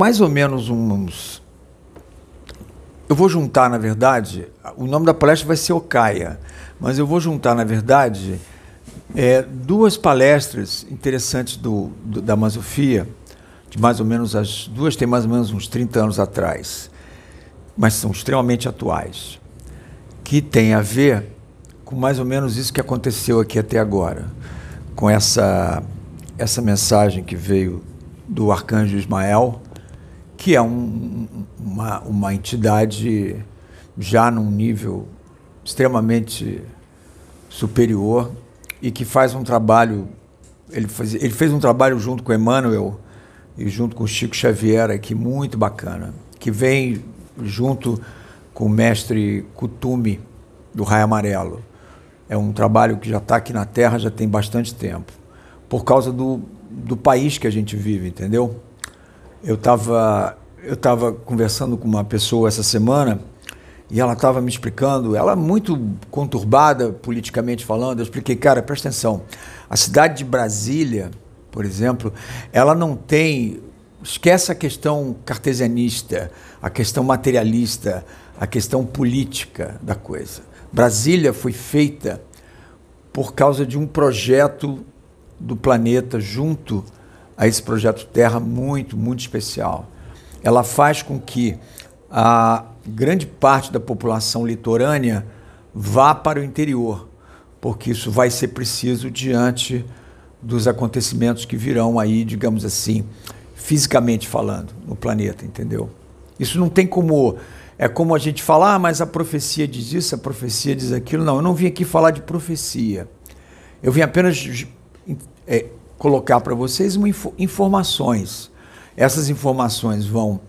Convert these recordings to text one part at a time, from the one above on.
mais ou menos uns. Eu vou juntar, na verdade, o nome da palestra vai ser Ocaia, mas eu vou juntar, na verdade, é, duas palestras interessantes do, do, da Masofia, de mais ou menos as duas têm mais ou menos uns 30 anos atrás, mas são extremamente atuais, que tem a ver com mais ou menos isso que aconteceu aqui até agora, com essa essa mensagem que veio do arcanjo Ismael, que é um, uma, uma entidade já num nível extremamente superior e que faz um trabalho. Ele, faz, ele fez um trabalho junto com Emmanuel e junto com Chico Xavier aqui muito bacana, que vem junto com o mestre Kutume do Raio Amarelo. É um trabalho que já está aqui na Terra já tem bastante tempo, por causa do, do país que a gente vive, entendeu? Eu estava eu tava conversando com uma pessoa essa semana e ela estava me explicando, ela muito conturbada politicamente falando, eu expliquei, cara, presta atenção, a cidade de Brasília, por exemplo, ela não tem, esquece a questão cartesianista, a questão materialista, a questão política da coisa. Brasília foi feita por causa de um projeto do planeta junto a esse projeto Terra muito, muito especial. Ela faz com que a grande parte da população litorânea vá para o interior, porque isso vai ser preciso diante dos acontecimentos que virão aí, digamos assim, fisicamente falando, no planeta, entendeu? Isso não tem como. É como a gente falar, ah, mas a profecia diz isso, a profecia diz aquilo. Não, eu não vim aqui falar de profecia. Eu vim apenas é, colocar para vocês informações. Essas informações vão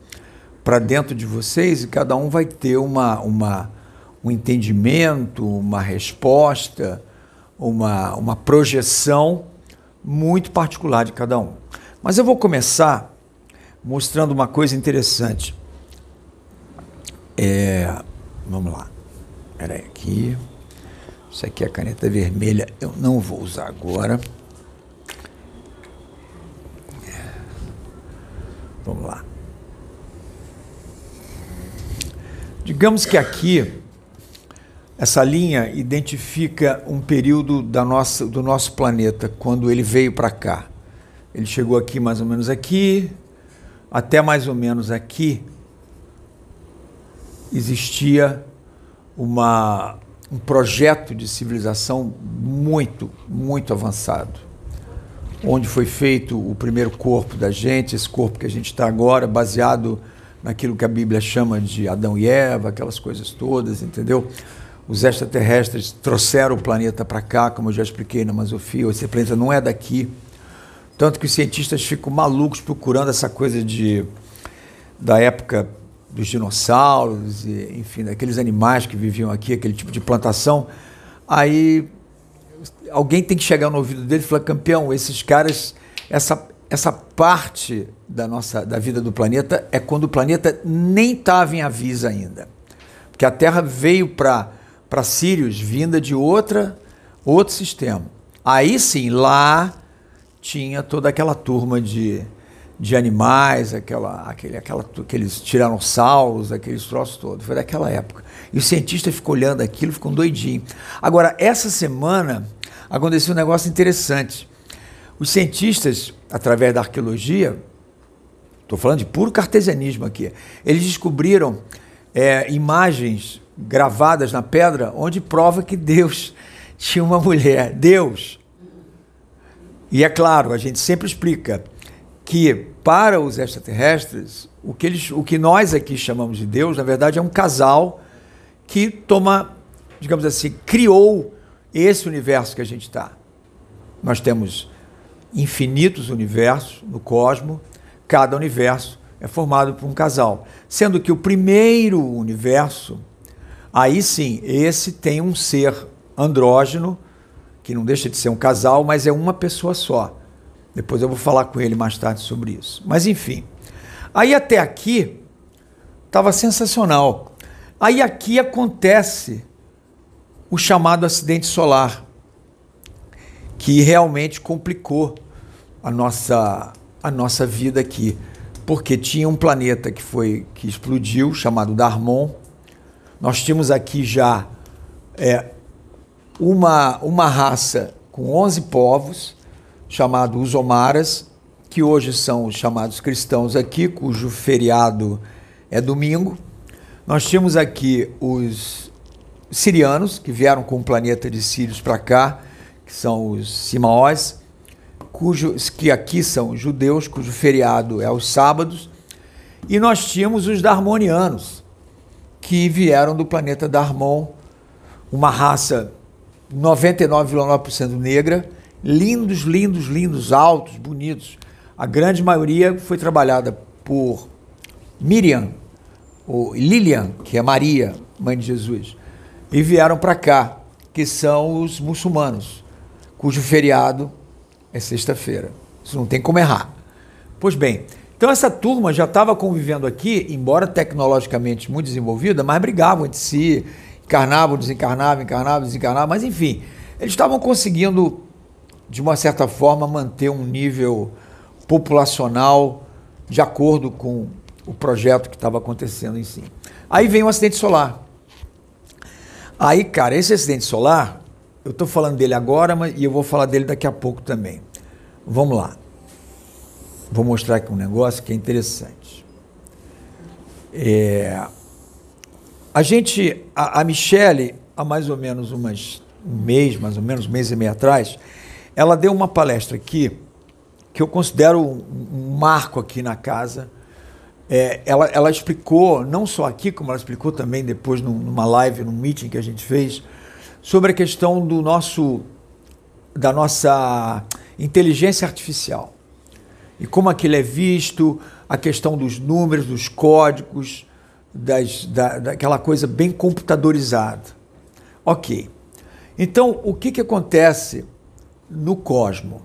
para dentro de vocês e cada um vai ter uma, uma, um entendimento, uma resposta, uma, uma projeção muito particular de cada um. Mas eu vou começar mostrando uma coisa interessante. É, vamos lá. Espera aí, aqui. Isso aqui é a caneta vermelha. Eu não vou usar agora. Vamos lá. Digamos que aqui essa linha identifica um período da nossa, do nosso planeta quando ele veio para cá. Ele chegou aqui mais ou menos aqui, até mais ou menos aqui existia uma, um projeto de civilização muito, muito avançado onde foi feito o primeiro corpo da gente, esse corpo que a gente está agora, baseado naquilo que a Bíblia chama de Adão e Eva, aquelas coisas todas, entendeu? Os extraterrestres trouxeram o planeta para cá, como eu já expliquei na Masofia, esse planeta não é daqui. Tanto que os cientistas ficam malucos procurando essa coisa de da época dos dinossauros, e, enfim, daqueles animais que viviam aqui, aquele tipo de plantação. Aí alguém tem que chegar no ouvido dele e falar, campeão, esses caras, essa, essa parte da nossa da vida do planeta é quando o planeta nem estava em aviso ainda. Porque a Terra veio para Sirius vinda de outra outro sistema. Aí sim, lá tinha toda aquela turma de, de animais, aquela, aquele, aquela, aqueles tiranossauros, aqueles troços todos. Foi daquela época. E o cientista ficou olhando aquilo, ficou doidinho. Agora, essa semana aconteceu um negócio interessante. Os cientistas, através da arqueologia, estou falando de puro cartesianismo aqui, eles descobriram é, imagens gravadas na pedra onde prova que Deus tinha uma mulher. Deus. E é claro, a gente sempre explica que para os extraterrestres, o que, eles, o que nós aqui chamamos de Deus, na verdade, é um casal que toma, digamos assim, criou esse universo que a gente está. Nós temos infinitos universos no cosmos, cada universo é formado por um casal. Sendo que o primeiro universo, aí sim, esse tem um ser andrógeno, que não deixa de ser um casal, mas é uma pessoa só. Depois eu vou falar com ele mais tarde sobre isso. Mas enfim. Aí até aqui estava sensacional. Aí aqui acontece o chamado acidente solar, que realmente complicou a nossa, a nossa vida aqui. porque tinha um planeta que foi que explodiu, chamado Darmon. Nós tínhamos aqui já é, uma, uma raça com 11 povos, chamado os Omaras, que hoje são os chamados cristãos aqui, cujo feriado é domingo. Nós tínhamos aqui os sirianos, que vieram com o planeta de Sírios para cá, que são os Simaós, cujos, que aqui são judeus, cujo feriado é aos sábados, e nós tínhamos os Darmonianos, que vieram do planeta Darmon, uma raça 99,9% negra, lindos, lindos, lindos, altos, bonitos. A grande maioria foi trabalhada por Miriam, ou Lilian, que é Maria, mãe de Jesus, e vieram para cá, que são os muçulmanos, cujo feriado é sexta-feira. Isso não tem como errar. Pois bem, então essa turma já estava convivendo aqui, embora tecnologicamente muito desenvolvida, mas brigavam entre si, encarnavam, desencarnavam, encarnavam, desencarnavam, mas enfim, eles estavam conseguindo, de uma certa forma, manter um nível populacional de acordo com o projeto que estava acontecendo em si. Aí vem o acidente solar. Aí, cara, esse acidente solar eu estou falando dele agora, mas, e eu vou falar dele daqui a pouco também. Vamos lá. Vou mostrar aqui um negócio que é interessante. É, a gente, a, a Michele, há mais ou menos umas, um mês, mais ou menos um mês e meio atrás, ela deu uma palestra aqui que eu considero um, um marco aqui na casa. É, ela, ela explicou, não só aqui, como ela explicou também depois numa live, num meeting que a gente fez, sobre a questão do nosso da nossa inteligência artificial e como aquilo é visto, a questão dos números, dos códigos, das, da, daquela coisa bem computadorizada. Ok. Então, o que, que acontece no cosmo?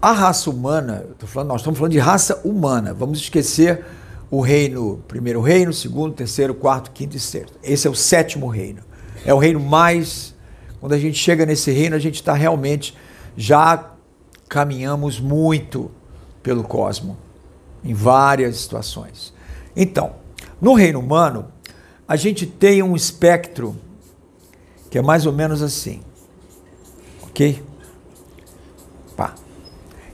A raça humana, falando, nós estamos falando de raça humana, vamos esquecer o reino, primeiro reino, segundo, terceiro, quarto, quinto e sexto. Esse é o sétimo reino. É o reino mais. Quando a gente chega nesse reino, a gente está realmente. Já caminhamos muito pelo cosmo, em várias situações. Então, no reino humano, a gente tem um espectro que é mais ou menos assim. Ok?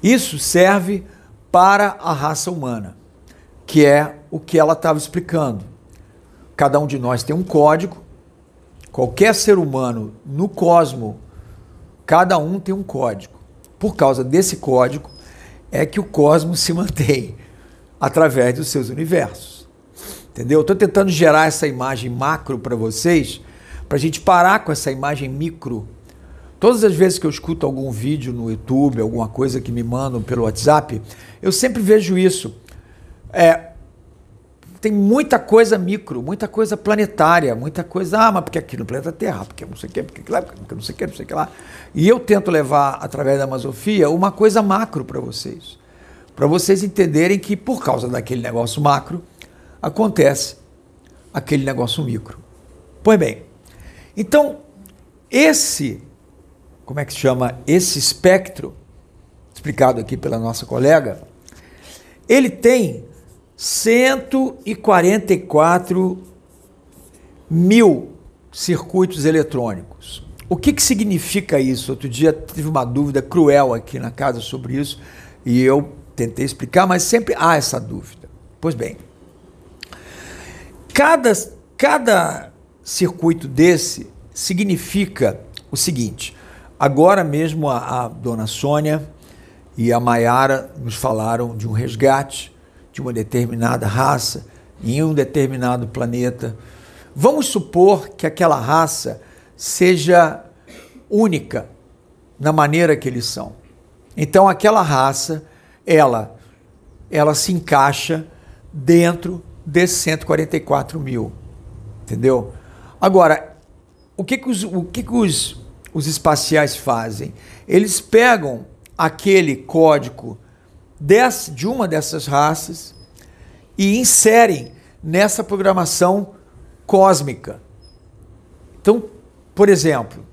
Isso serve para a raça humana, que é o que ela estava explicando. Cada um de nós tem um código Qualquer ser humano no cosmo, cada um tem um código. Por causa desse código é que o cosmos se mantém através dos seus universos. Entendeu? Estou tentando gerar essa imagem macro para vocês, para a gente parar com essa imagem micro. Todas as vezes que eu escuto algum vídeo no YouTube, alguma coisa que me mandam pelo WhatsApp, eu sempre vejo isso. É, tem muita coisa micro, muita coisa planetária, muita coisa, ah, mas porque aqui no planeta Terra, porque não sei o que, porque lá, porque não sei o que, não sei o que lá. E eu tento levar, através da Amazofia, uma coisa macro para vocês. Para vocês entenderem que, por causa daquele negócio macro, acontece aquele negócio micro. Pois bem, então, esse, como é que chama? Esse espectro, explicado aqui pela nossa colega, ele tem 144 mil circuitos eletrônicos. O que, que significa isso? Outro dia tive uma dúvida cruel aqui na casa sobre isso e eu tentei explicar, mas sempre há essa dúvida. Pois bem, cada, cada circuito desse significa o seguinte: agora mesmo a, a dona Sônia e a Maiara nos falaram de um resgate de uma determinada raça em um determinado planeta. Vamos supor que aquela raça seja única na maneira que eles são. Então aquela raça, ela, ela se encaixa dentro desses 144 mil, entendeu? Agora, o que que os, o que que os, os espaciais fazem? Eles pegam aquele código de uma dessas raças e inserem nessa programação cósmica. Então, por exemplo,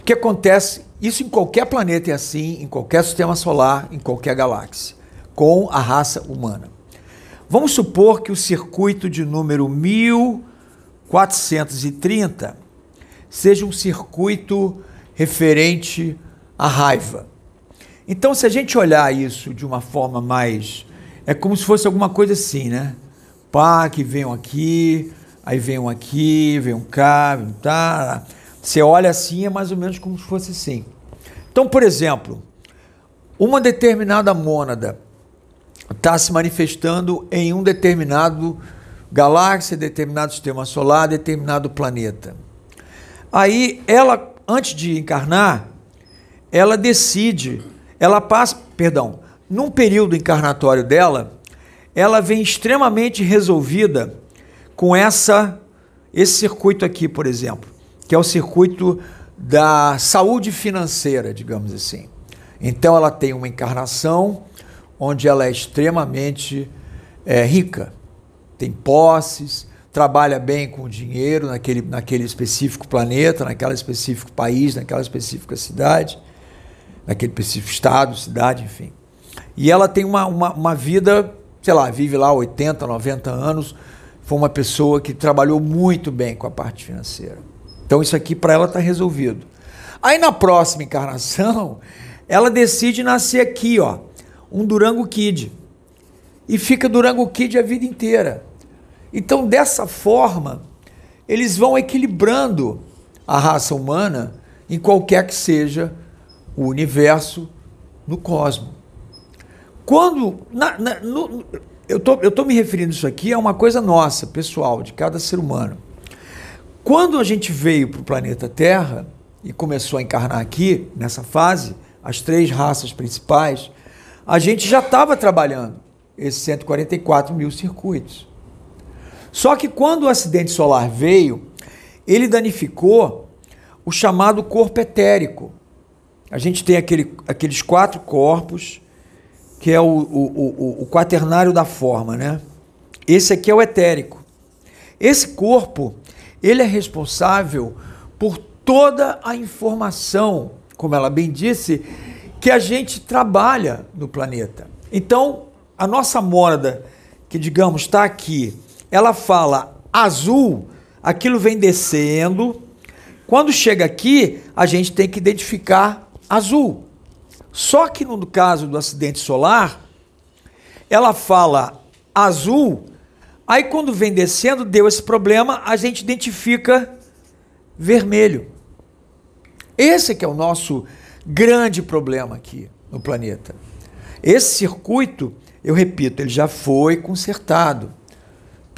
o que acontece? Isso em qualquer planeta é assim, em qualquer sistema solar, em qualquer galáxia. com a raça humana. Vamos supor que o circuito de número 1430 seja um circuito referente à raiva. Então, se a gente olhar isso de uma forma mais. É como se fosse alguma coisa assim, né? Pá, que venham aqui, aí venham aqui, venham cá, venham tá. Você olha assim, é mais ou menos como se fosse assim. Então, por exemplo, uma determinada mônada está se manifestando em um determinado galáxia, determinado sistema solar, determinado planeta. Aí ela, antes de encarnar, ela decide, ela passa, perdão, num período encarnatório dela, ela vem extremamente resolvida com essa esse circuito aqui, por exemplo, que é o circuito da saúde financeira, digamos assim. Então ela tem uma encarnação onde ela é extremamente é, rica, tem posses, trabalha bem com dinheiro naquele, naquele específico planeta, naquele específico país, naquela específica cidade, naquele específico estado, cidade, enfim. E ela tem uma, uma, uma vida, sei lá, vive lá 80, 90 anos, foi uma pessoa que trabalhou muito bem com a parte financeira. Então isso aqui para ela está resolvido. Aí na próxima encarnação, ela decide nascer aqui, ó, um Durango Kid. E fica Durango Kid a vida inteira. Então, dessa forma, eles vão equilibrando a raça humana em qualquer que seja o universo no cosmos. Quando. Na, na, no, eu tô, estou tô me referindo isso aqui a uma coisa nossa, pessoal, de cada ser humano. Quando a gente veio para o planeta Terra e começou a encarnar aqui, nessa fase, as três raças principais, a gente já estava trabalhando esses 144 mil circuitos. Só que quando o acidente solar veio, ele danificou o chamado corpo etérico. A gente tem aquele, aqueles quatro corpos, que é o, o, o, o quaternário da forma, né? Esse aqui é o etérico. Esse corpo, ele é responsável por toda a informação, como ela bem disse, que a gente trabalha no planeta. Então, a nossa morada, que digamos está aqui, ela fala azul, aquilo vem descendo. Quando chega aqui, a gente tem que identificar azul. Só que no caso do acidente solar, ela fala azul, aí quando vem descendo, deu esse problema, a gente identifica vermelho. Esse que é o nosso grande problema aqui no planeta. Esse circuito, eu repito, ele já foi consertado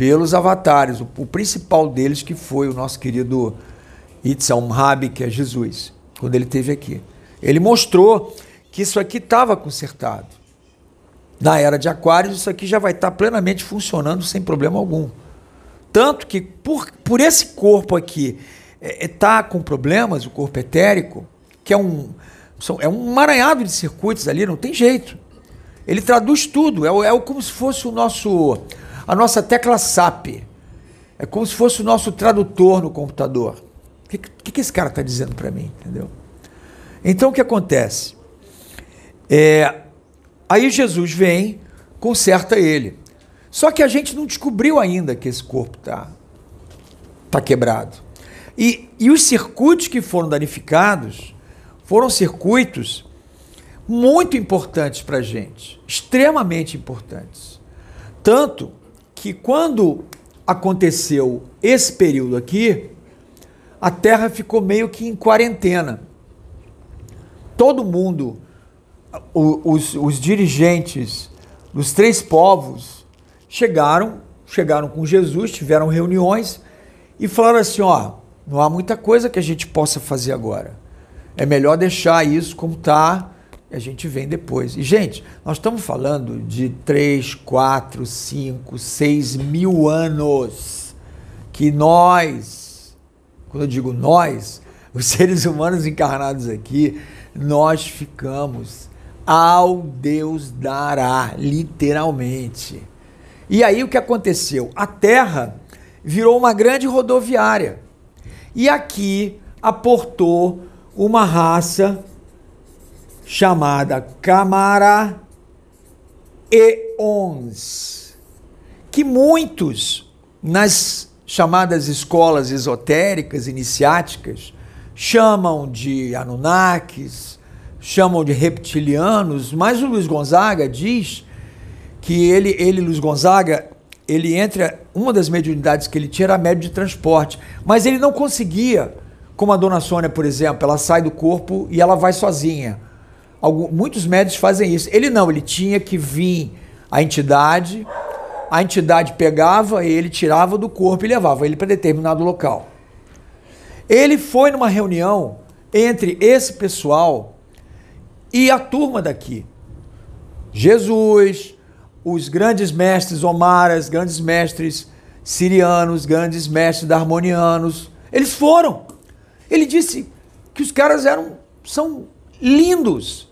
pelos avatares, o, o principal deles que foi o nosso querido Itzam Rabi, que é Jesus, quando ele esteve aqui. Ele mostrou que isso aqui estava consertado. Na era de Aquários, isso aqui já vai estar plenamente funcionando sem problema algum. Tanto que, por, por esse corpo aqui estar é, é, tá com problemas, o corpo etérico, que é um, é um maranhado de circuitos ali, não tem jeito. Ele traduz tudo, é, é como se fosse o nosso, a nossa tecla SAP. É como se fosse o nosso tradutor no computador. O que, que, que esse cara está dizendo para mim? Entendeu? Então o que acontece? É, aí Jesus vem, conserta ele. Só que a gente não descobriu ainda que esse corpo está tá quebrado. E, e os circuitos que foram danificados foram circuitos muito importantes para a gente, extremamente importantes. Tanto que quando aconteceu esse período aqui, a Terra ficou meio que em quarentena. Todo mundo, os, os dirigentes dos três povos chegaram, chegaram com Jesus, tiveram reuniões e falaram assim: ó, não há muita coisa que a gente possa fazer agora. É melhor deixar isso como está e a gente vem depois. E, gente, nós estamos falando de 3, 4, 5, 6 mil anos que nós, quando eu digo nós, os seres humanos encarnados aqui, nós ficamos ao Deus dará, literalmente. E aí o que aconteceu? A Terra virou uma grande rodoviária. E aqui aportou uma raça chamada Camara eons, que muitos nas chamadas escolas esotéricas, iniciáticas, chamam de Anunnakis, chamam de reptilianos, mas o Luiz Gonzaga diz que ele, ele Luiz Gonzaga, ele entra, uma das mediunidades que ele tinha era médio de transporte, mas ele não conseguia, como a dona Sônia, por exemplo, ela sai do corpo e ela vai sozinha. Algum, muitos médios fazem isso. Ele não, ele tinha que vir a entidade, a entidade pegava ele, tirava do corpo e levava ele para determinado local. Ele foi numa reunião entre esse pessoal e a turma daqui. Jesus, os grandes mestres Omaras, grandes mestres sirianos, grandes mestres darmonianos, eles foram. Ele disse que os caras eram são lindos,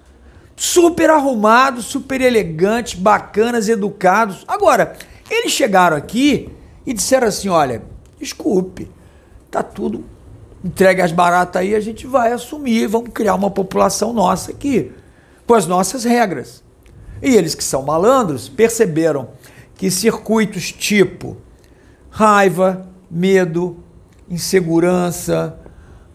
super arrumados, super elegantes, bacanas, educados. Agora, eles chegaram aqui e disseram assim: olha, desculpe, tá tudo entregue as baratas aí, a gente vai assumir, vamos criar uma população nossa aqui, com as nossas regras. E eles que são malandros perceberam que circuitos tipo raiva, medo, insegurança,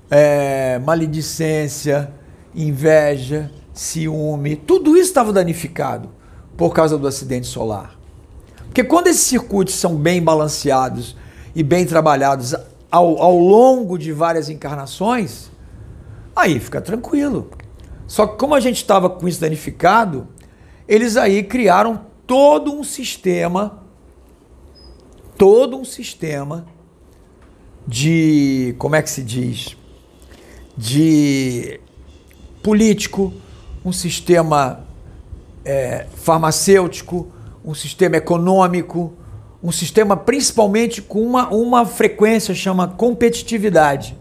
é, maledicência, inveja, ciúme, tudo isso estava danificado por causa do acidente solar. Porque quando esses circuitos são bem balanceados e bem trabalhados ao, ao longo de várias encarnações, aí fica tranquilo. Só que como a gente estava com isso danificado, eles aí criaram todo um sistema, todo um sistema de, como é que se diz, de político, um sistema é, farmacêutico, um sistema econômico, um sistema principalmente com uma, uma frequência chama competitividade.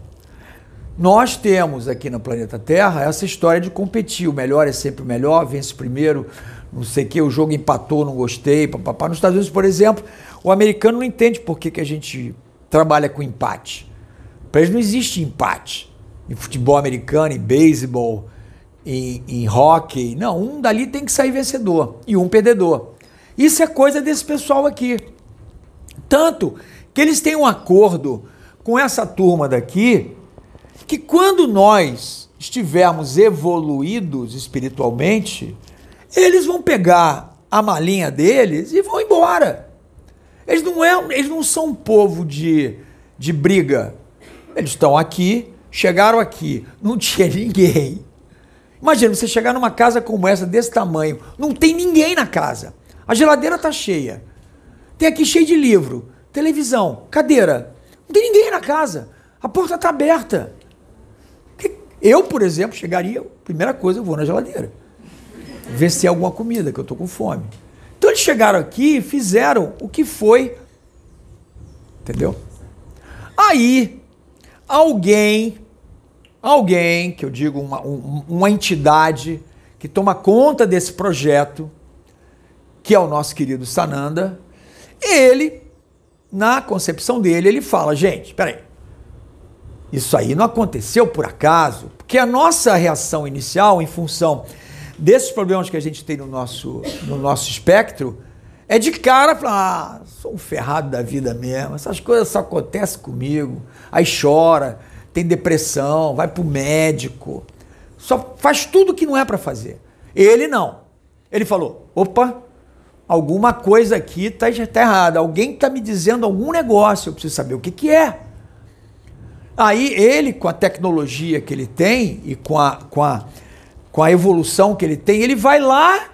Nós temos aqui no planeta Terra essa história de competir. O melhor é sempre o melhor, vence primeiro, não sei o que, o jogo empatou, não gostei, papapá. Nos Estados Unidos, por exemplo, o americano não entende por que, que a gente trabalha com empate. Para eles não existe empate. Em futebol americano, em beisebol, em, em hockey. Não, um dali tem que sair vencedor e um perdedor. Isso é coisa desse pessoal aqui. Tanto que eles têm um acordo com essa turma daqui que quando nós estivermos evoluídos espiritualmente, eles vão pegar a malinha deles e vão embora. Eles não, é, eles não são um povo de, de briga. Eles estão aqui, chegaram aqui, não tinha ninguém. Imagina você chegar numa casa como essa, desse tamanho, não tem ninguém na casa. A geladeira tá cheia. Tem aqui cheio de livro, televisão, cadeira. Não tem ninguém na casa. A porta tá aberta. Eu, por exemplo, chegaria, primeira coisa, eu vou na geladeira. Ver se tem alguma comida, que eu tô com fome. Então eles chegaram aqui e fizeram o que foi. Entendeu? Aí, alguém, alguém, que eu digo uma, uma entidade que toma conta desse projeto, que é o nosso querido Sananda, ele, na concepção dele, ele fala: gente, peraí, isso aí não aconteceu por acaso, porque a nossa reação inicial, em função desses problemas que a gente tem no nosso, no nosso espectro, é de cara falar: ah, sou um ferrado da vida mesmo, essas coisas só acontecem comigo. Aí chora, tem depressão, vai pro médico, só faz tudo que não é para fazer. Ele não. Ele falou: opa, alguma coisa aqui está tá errada, alguém está me dizendo algum negócio, eu preciso saber o que, que é. Aí ele, com a tecnologia que ele tem e com a, com, a, com a evolução que ele tem, ele vai lá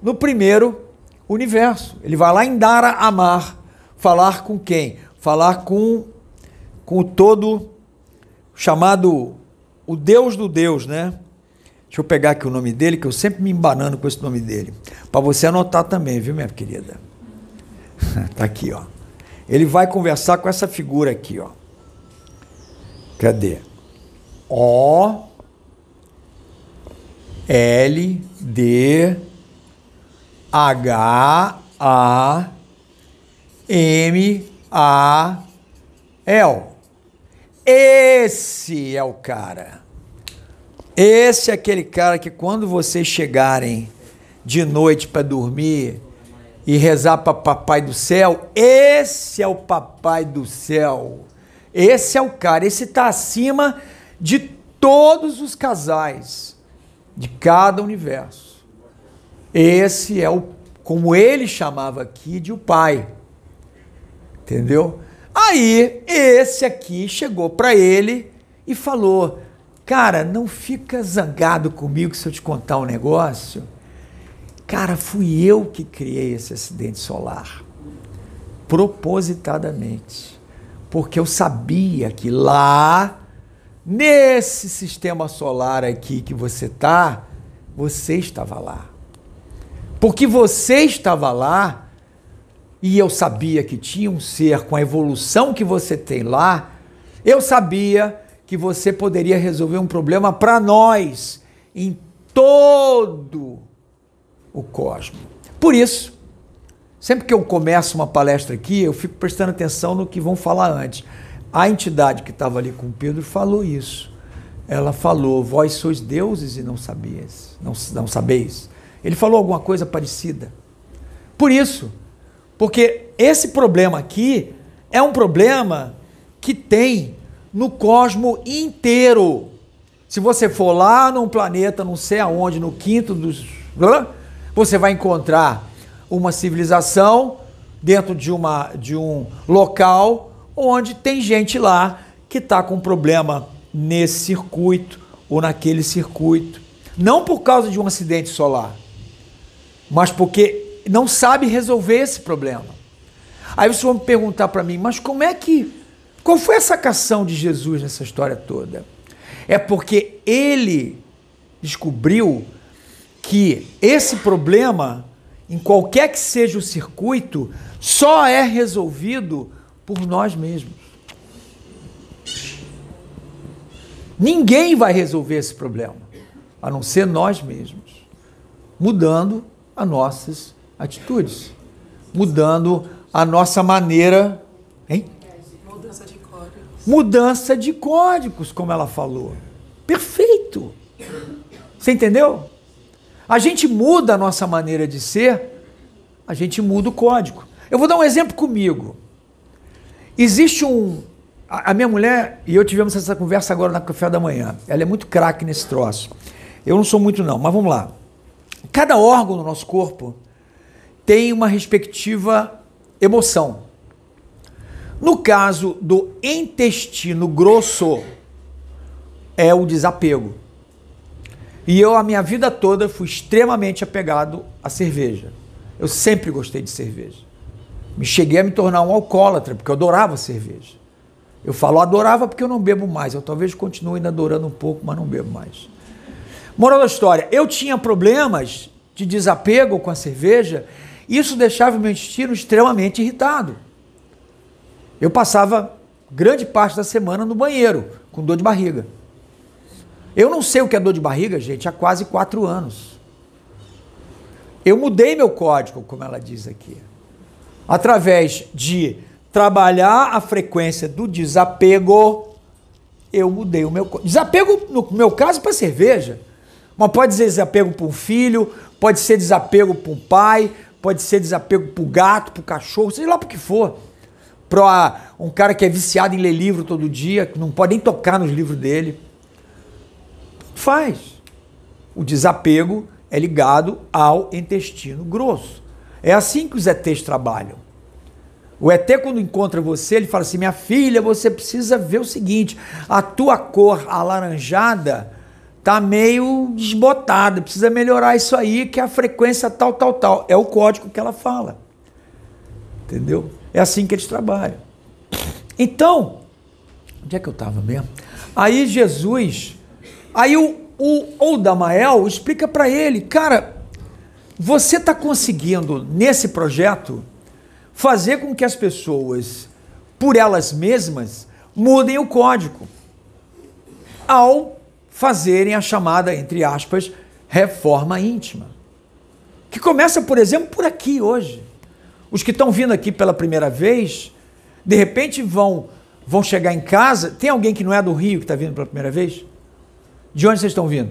no primeiro universo. Ele vai lá em Dara Amar, falar com quem? Falar com, com o todo chamado o Deus do Deus, né? Deixa eu pegar aqui o nome dele, que eu sempre me embanando com esse nome dele. Para você anotar também, viu, minha querida? tá aqui, ó. Ele vai conversar com essa figura aqui, ó. Cadê? O L D H A M A L. Esse é o cara. Esse é aquele cara que quando vocês chegarem de noite para dormir e rezar para papai do céu, esse é o papai do céu. Esse é o cara, esse está acima de todos os casais de cada universo. Esse é o como ele chamava aqui de o pai. Entendeu? Aí esse aqui chegou para ele e falou: Cara, não fica zangado comigo se eu te contar um negócio. Cara, fui eu que criei esse acidente solar. Propositadamente. Porque eu sabia que lá, nesse sistema solar aqui que você está, você estava lá. Porque você estava lá, e eu sabia que tinha um ser com a evolução que você tem lá, eu sabia que você poderia resolver um problema para nós em todo o cosmos. Por isso, sempre que eu começo uma palestra aqui, eu fico prestando atenção no que vão falar antes. A entidade que estava ali com Pedro falou isso. Ela falou: Vós sois deuses e não sabias, não, não sabeis. Ele falou alguma coisa parecida. Por isso, porque esse problema aqui é um problema que tem no cosmo inteiro. Se você for lá num planeta, não sei aonde, no quinto dos. Você vai encontrar uma civilização dentro de, uma, de um local onde tem gente lá que está com problema nesse circuito ou naquele circuito. Não por causa de um acidente solar, mas porque não sabe resolver esse problema. Aí vocês vão me perguntar para mim, mas como é que qual foi a sacação de Jesus nessa história toda? É porque ele descobriu que esse problema, em qualquer que seja o circuito, só é resolvido por nós mesmos. Ninguém vai resolver esse problema, a não ser nós mesmos, mudando as nossas atitudes, mudando a nossa maneira, hein? mudança de códigos, como ela falou. Perfeito. Você entendeu? A gente muda a nossa maneira de ser, a gente muda o código. Eu vou dar um exemplo comigo. Existe um. A minha mulher e eu tivemos essa conversa agora na café da manhã. Ela é muito craque nesse troço. Eu não sou muito, não, mas vamos lá. Cada órgão do nosso corpo tem uma respectiva emoção. No caso do intestino grosso, é o desapego. E eu, a minha vida toda, fui extremamente apegado à cerveja. Eu sempre gostei de cerveja. Me cheguei a me tornar um alcoólatra, porque eu adorava cerveja. Eu falo adorava porque eu não bebo mais. Eu talvez continue ainda adorando um pouco, mas não bebo mais. Moral da história: eu tinha problemas de desapego com a cerveja, isso deixava o meu intestino extremamente irritado. Eu passava grande parte da semana no banheiro, com dor de barriga. Eu não sei o que é dor de barriga, gente, há quase quatro anos. Eu mudei meu código, como ela diz aqui, através de trabalhar a frequência do desapego. Eu mudei o meu desapego, no meu caso, para cerveja. Mas pode ser desapego para um filho, pode ser desapego para um pai, pode ser desapego para o gato, para o cachorro, seja lá para o que for para um cara que é viciado em ler livro todo dia, que não pode nem tocar nos livros dele. Faz. O desapego é ligado ao intestino grosso. É assim que os ETs trabalham. O ET, quando encontra você, ele fala assim: minha filha, você precisa ver o seguinte: a tua cor alaranjada tá meio desbotada, precisa melhorar isso aí, que é a frequência tal, tal, tal. É o código que ela fala. Entendeu? É assim que eles trabalham. Então, onde é que eu estava mesmo? Aí Jesus, aí o, o Oldamael explica para ele, cara, você está conseguindo nesse projeto fazer com que as pessoas, por elas mesmas, mudem o código ao fazerem a chamada, entre aspas, reforma íntima. Que começa, por exemplo, por aqui hoje. Os que estão vindo aqui pela primeira vez, de repente vão vão chegar em casa. Tem alguém que não é do Rio que está vindo pela primeira vez? De onde vocês estão vindo?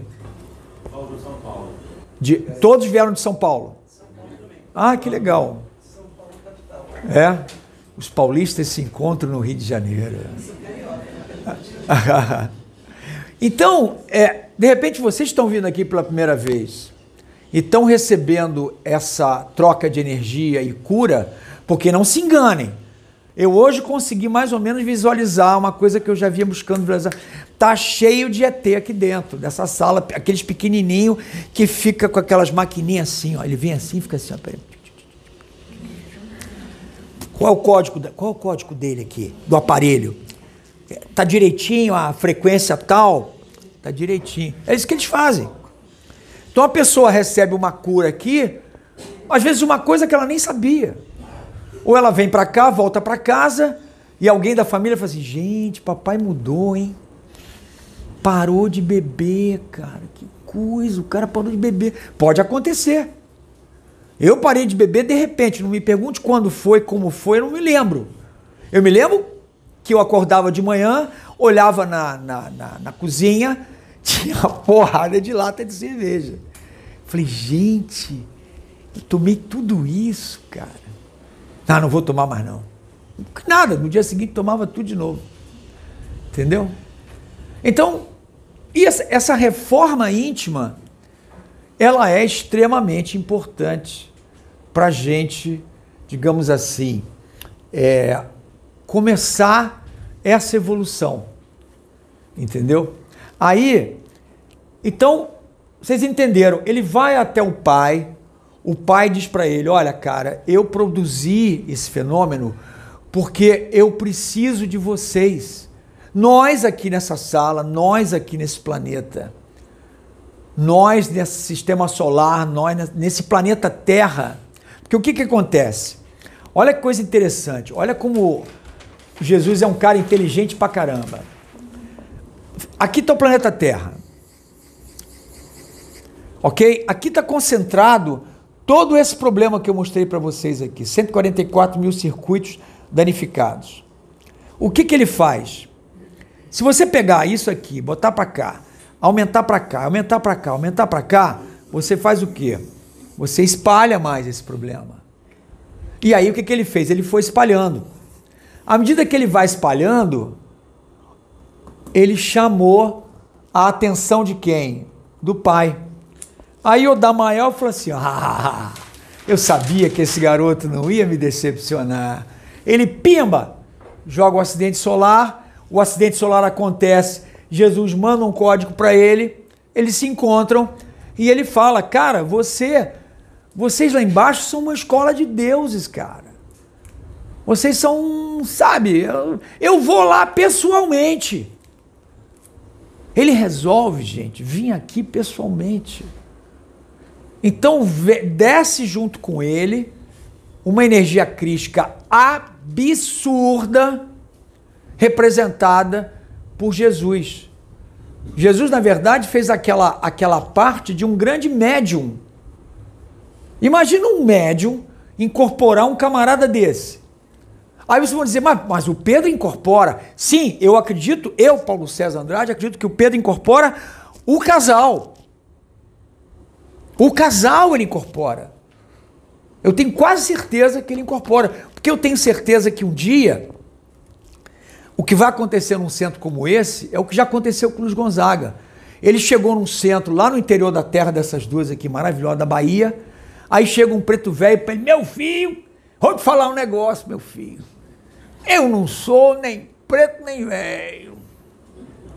São Paulo. De, todos vieram de São Paulo. Ah, que legal. É, os paulistas se encontram no Rio de Janeiro. Então, é, de repente vocês estão vindo aqui pela primeira vez e estão recebendo essa troca de energia e cura, porque não se enganem. Eu hoje consegui mais ou menos visualizar uma coisa que eu já vinha buscando visualizar. Tá cheio de ET aqui dentro dessa sala, aqueles pequenininho que fica com aquelas maquininhas assim, ó. Ele vem assim, fica assim, ó. Peraí. Qual é o código, qual é o código dele aqui, do aparelho? Tá direitinho a frequência tal? Tá direitinho. É isso que eles fazem. Então a pessoa recebe uma cura aqui, às vezes uma coisa que ela nem sabia. Ou ela vem para cá, volta para casa, e alguém da família fala assim: gente, papai mudou, hein? Parou de beber, cara. Que coisa, o cara parou de beber. Pode acontecer. Eu parei de beber de repente, não me pergunte quando foi, como foi, eu não me lembro. Eu me lembro que eu acordava de manhã, olhava na, na, na, na cozinha, tinha uma porrada de lata de cerveja. Falei, gente, eu tomei tudo isso, cara. Ah, não vou tomar mais não. Nada, no dia seguinte tomava tudo de novo. Entendeu? Então, essa, essa reforma íntima, ela é extremamente importante para gente, digamos assim, é, começar essa evolução. Entendeu? Aí, então, vocês entenderam, ele vai até o pai, o pai diz para ele: Olha, cara, eu produzi esse fenômeno porque eu preciso de vocês. Nós aqui nessa sala, nós aqui nesse planeta, nós nesse sistema solar, nós nesse planeta Terra, porque o que, que acontece? Olha que coisa interessante. Olha como Jesus é um cara inteligente pra caramba. Aqui está o planeta Terra. Ok? Aqui está concentrado todo esse problema que eu mostrei para vocês aqui. 144 mil circuitos danificados. O que, que ele faz? Se você pegar isso aqui, botar para cá, aumentar para cá, aumentar para cá, aumentar para cá, você faz o quê? Você espalha mais esse problema. E aí o que, que ele fez? Ele foi espalhando. À medida que ele vai espalhando, ele chamou a atenção de quem? Do pai. Aí o Damael falou assim: Ah, eu sabia que esse garoto não ia me decepcionar. Ele, pimba, joga o acidente solar, o acidente solar acontece, Jesus manda um código para ele, eles se encontram e ele fala: Cara, você vocês lá embaixo são uma escola de deuses, cara. Vocês são, sabe, eu, eu vou lá pessoalmente. Ele resolve, gente, vir aqui pessoalmente. Então desce junto com ele uma energia crística absurda representada por Jesus. Jesus, na verdade, fez aquela, aquela parte de um grande médium Imagina um médium incorporar um camarada desse. Aí vocês vão dizer, mas, mas o Pedro incorpora. Sim, eu acredito, eu, Paulo César Andrade, acredito que o Pedro incorpora o casal. O casal ele incorpora. Eu tenho quase certeza que ele incorpora. Porque eu tenho certeza que um dia o que vai acontecer num centro como esse é o que já aconteceu com o Luiz Gonzaga. Ele chegou num centro lá no interior da terra dessas duas aqui maravilhosas da Bahia Aí chega um preto velho para ele, meu filho, vou te falar um negócio, meu filho. Eu não sou nem preto nem velho.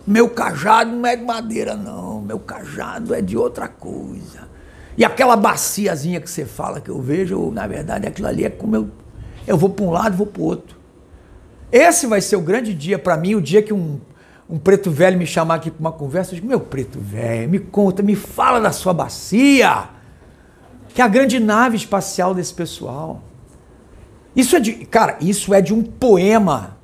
Meu cajado não é de madeira, não. Meu cajado é de outra coisa. E aquela baciazinha que você fala que eu vejo, na verdade, aquilo ali é como eu. Eu vou para um lado e vou para o outro. Esse vai ser o grande dia para mim, o dia que um, um preto velho me chamar aqui para uma conversa. Eu digo, meu preto velho, me conta, me fala da sua bacia que é a grande nave espacial desse pessoal. Isso é de, cara, isso é de um poema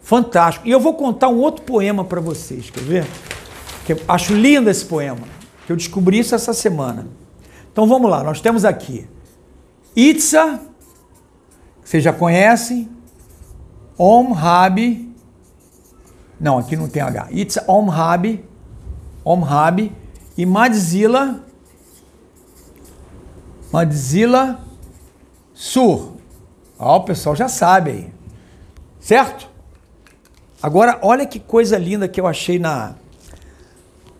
fantástico. E eu vou contar um outro poema para vocês, quer ver? Que eu acho lindo esse poema, que eu descobri isso essa semana. Então vamos lá, nós temos aqui Itza, que vocês já conhecem, Om Rabi, não, aqui não tem H, Itza Om Rabi, Om Rabi e Madzila Madzila Sur. Ó, o pessoal já sabe aí. Certo? Agora, olha que coisa linda que eu achei na,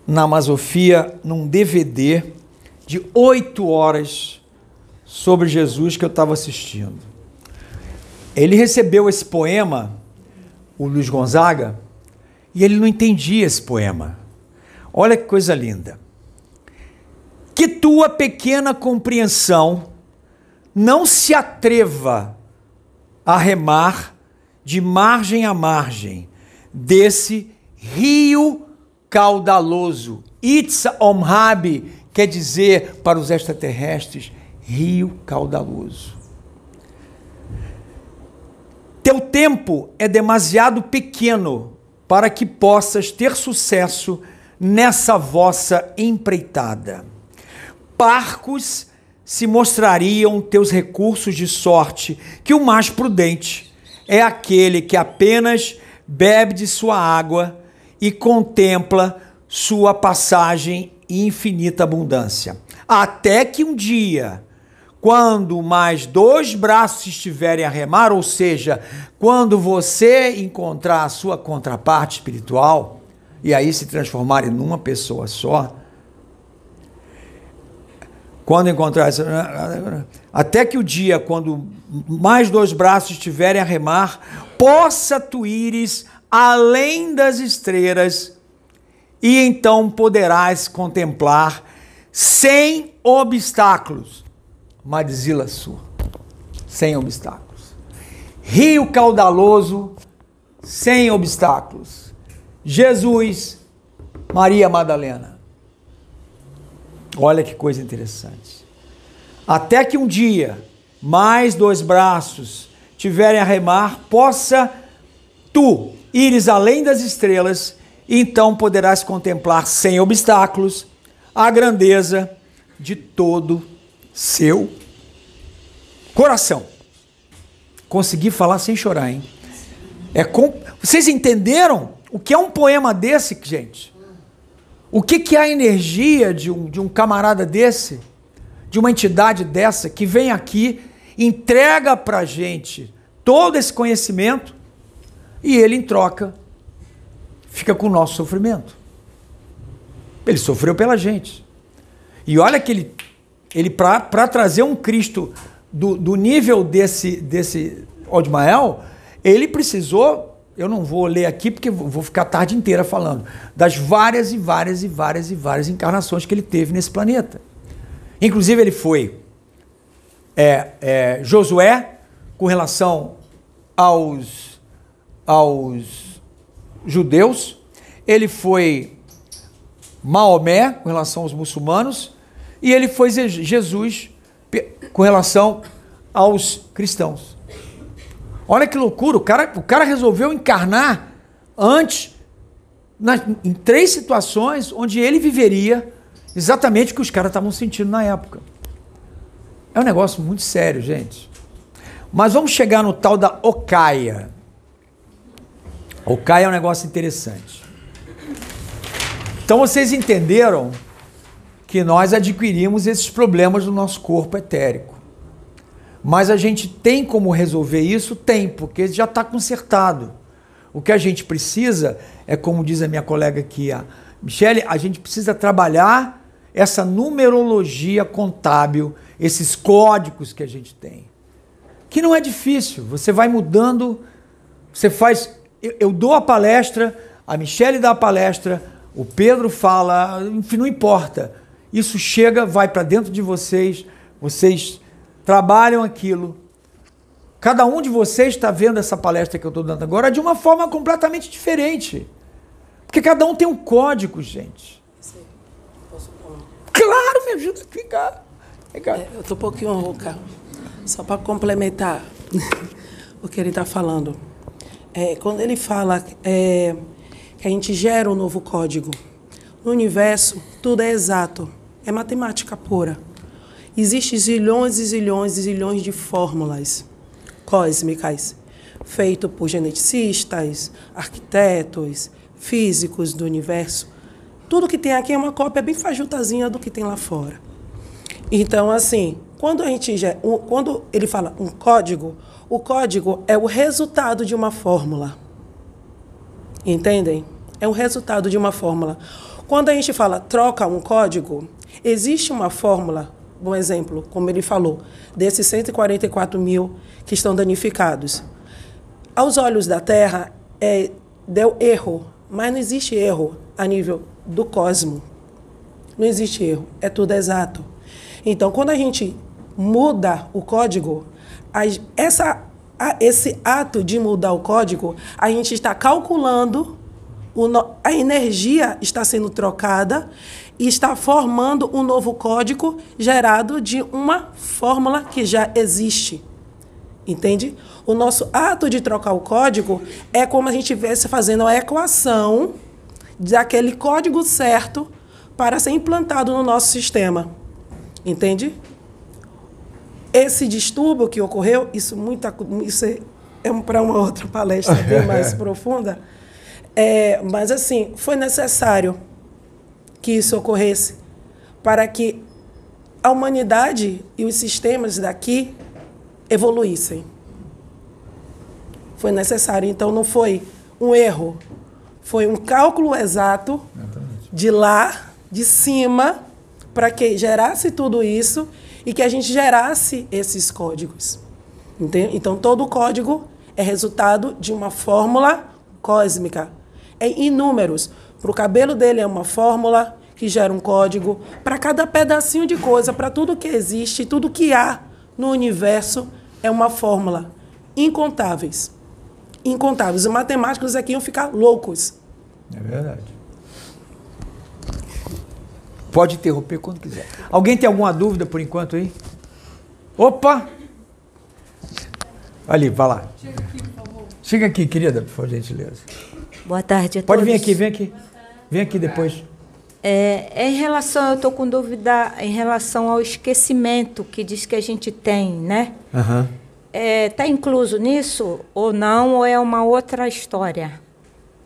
na Masofia, num DVD de oito horas sobre Jesus que eu estava assistindo. Ele recebeu esse poema, o Luiz Gonzaga, e ele não entendia esse poema. Olha que coisa linda. Que tua pequena compreensão não se atreva a remar de margem a margem desse rio caudaloso. Itza Omhabi quer dizer para os extraterrestres rio caudaloso. Teu tempo é demasiado pequeno para que possas ter sucesso nessa vossa empreitada. Parcos se mostrariam teus recursos de sorte, que o mais prudente é aquele que apenas bebe de sua água e contempla sua passagem e infinita abundância. Até que um dia, quando mais dois braços estiverem a remar, ou seja, quando você encontrar a sua contraparte espiritual, e aí se transformar em uma pessoa só, quando encontrar. Até que o dia, quando mais dois braços estiverem a remar, possa tu ires além das estrelas, e então poderás contemplar sem obstáculos Madzila Sul. Sem obstáculos. Rio caudaloso, sem obstáculos. Jesus, Maria Madalena. Olha que coisa interessante. Até que um dia mais dois braços tiverem a remar, possa tu ires além das estrelas, e então poderás contemplar sem obstáculos a grandeza de todo seu coração. Consegui falar sem chorar, hein? É. Vocês entenderam o que é um poema desse, gente? O que, que é a energia de um, de um camarada desse, de uma entidade dessa, que vem aqui, entrega para a gente todo esse conhecimento e ele, em troca, fica com o nosso sofrimento. Ele sofreu pela gente. E olha que ele, ele para trazer um Cristo do, do nível desse, desse Odmael, ele precisou eu não vou ler aqui porque vou ficar a tarde inteira falando das várias e várias e várias e várias encarnações que ele teve nesse planeta. Inclusive, ele foi é, é, Josué com relação aos, aos judeus, ele foi Maomé com relação aos muçulmanos, e ele foi Jesus com relação aos cristãos. Olha que loucura, o cara, o cara resolveu encarnar antes, na, em três situações onde ele viveria exatamente o que os caras estavam sentindo na época. É um negócio muito sério, gente. Mas vamos chegar no tal da Okaia. Okaia é um negócio interessante. Então vocês entenderam que nós adquirimos esses problemas no nosso corpo etérico. Mas a gente tem como resolver isso? Tem, porque já está consertado. O que a gente precisa é, como diz a minha colega aqui, a Michele, a gente precisa trabalhar essa numerologia contábil, esses códigos que a gente tem. Que não é difícil, você vai mudando, você faz. Eu, eu dou a palestra, a Michele dá a palestra, o Pedro fala, enfim, não importa. Isso chega, vai para dentro de vocês, vocês trabalham aquilo. Cada um de vocês está vendo essa palestra que eu estou dando agora de uma forma completamente diferente. Porque cada um tem um código, gente. Posso? Claro, me ajuda a ficar. É, eu estou um pouquinho rouca. Só para complementar o que ele está falando. É, quando ele fala é, que a gente gera um novo código, no universo tudo é exato, é matemática pura. Existem zilhões e zilhões e zilhões de fórmulas cósmicas feitas por geneticistas, arquitetos, físicos do universo. Tudo que tem aqui é uma cópia bem fajutazinha do que tem lá fora. Então, assim, quando a gente quando ele fala um código, o código é o resultado de uma fórmula. Entendem? É o resultado de uma fórmula. Quando a gente fala troca um código, existe uma fórmula, um exemplo, como ele falou, desses 144 mil que estão danificados. Aos olhos da Terra, é, deu erro, mas não existe erro a nível do cosmo. Não existe erro, é tudo exato. Então, quando a gente muda o código, a, essa, a, esse ato de mudar o código, a gente está calculando, a energia está sendo trocada e está formando um novo código gerado de uma fórmula que já existe. Entende? O nosso ato de trocar o código é como a gente estivesse fazendo a equação daquele código certo para ser implantado no nosso sistema. Entende? Esse distúrbio que ocorreu, isso, muita, isso é, é para uma outra palestra bem mais profunda, é, mas assim, foi necessário que isso ocorresse para que a humanidade e os sistemas daqui evoluíssem. Foi necessário, então não foi um erro, foi um cálculo exato de lá, de cima, para que gerasse tudo isso e que a gente gerasse esses códigos. Entende? Então, todo código é resultado de uma fórmula cósmica. É em números. Para o cabelo dele é uma fórmula que gera um código. Para cada pedacinho de coisa, para tudo que existe, tudo que há no universo, é uma fórmula. Incontáveis. Incontáveis. Os matemáticos aqui iam ficar loucos. É verdade. Pode interromper quando quiser. Alguém tem alguma dúvida por enquanto aí? Opa! Ali, vai lá. Chega aqui, por favor. Chega aqui, querida, por gentileza. Boa tarde a Pode todos. vir aqui, vem aqui. Vem aqui depois. É, é em relação, eu estou com dúvida em relação ao esquecimento que diz que a gente tem, né? Está uhum. é, tá incluso nisso ou não, ou é uma outra história?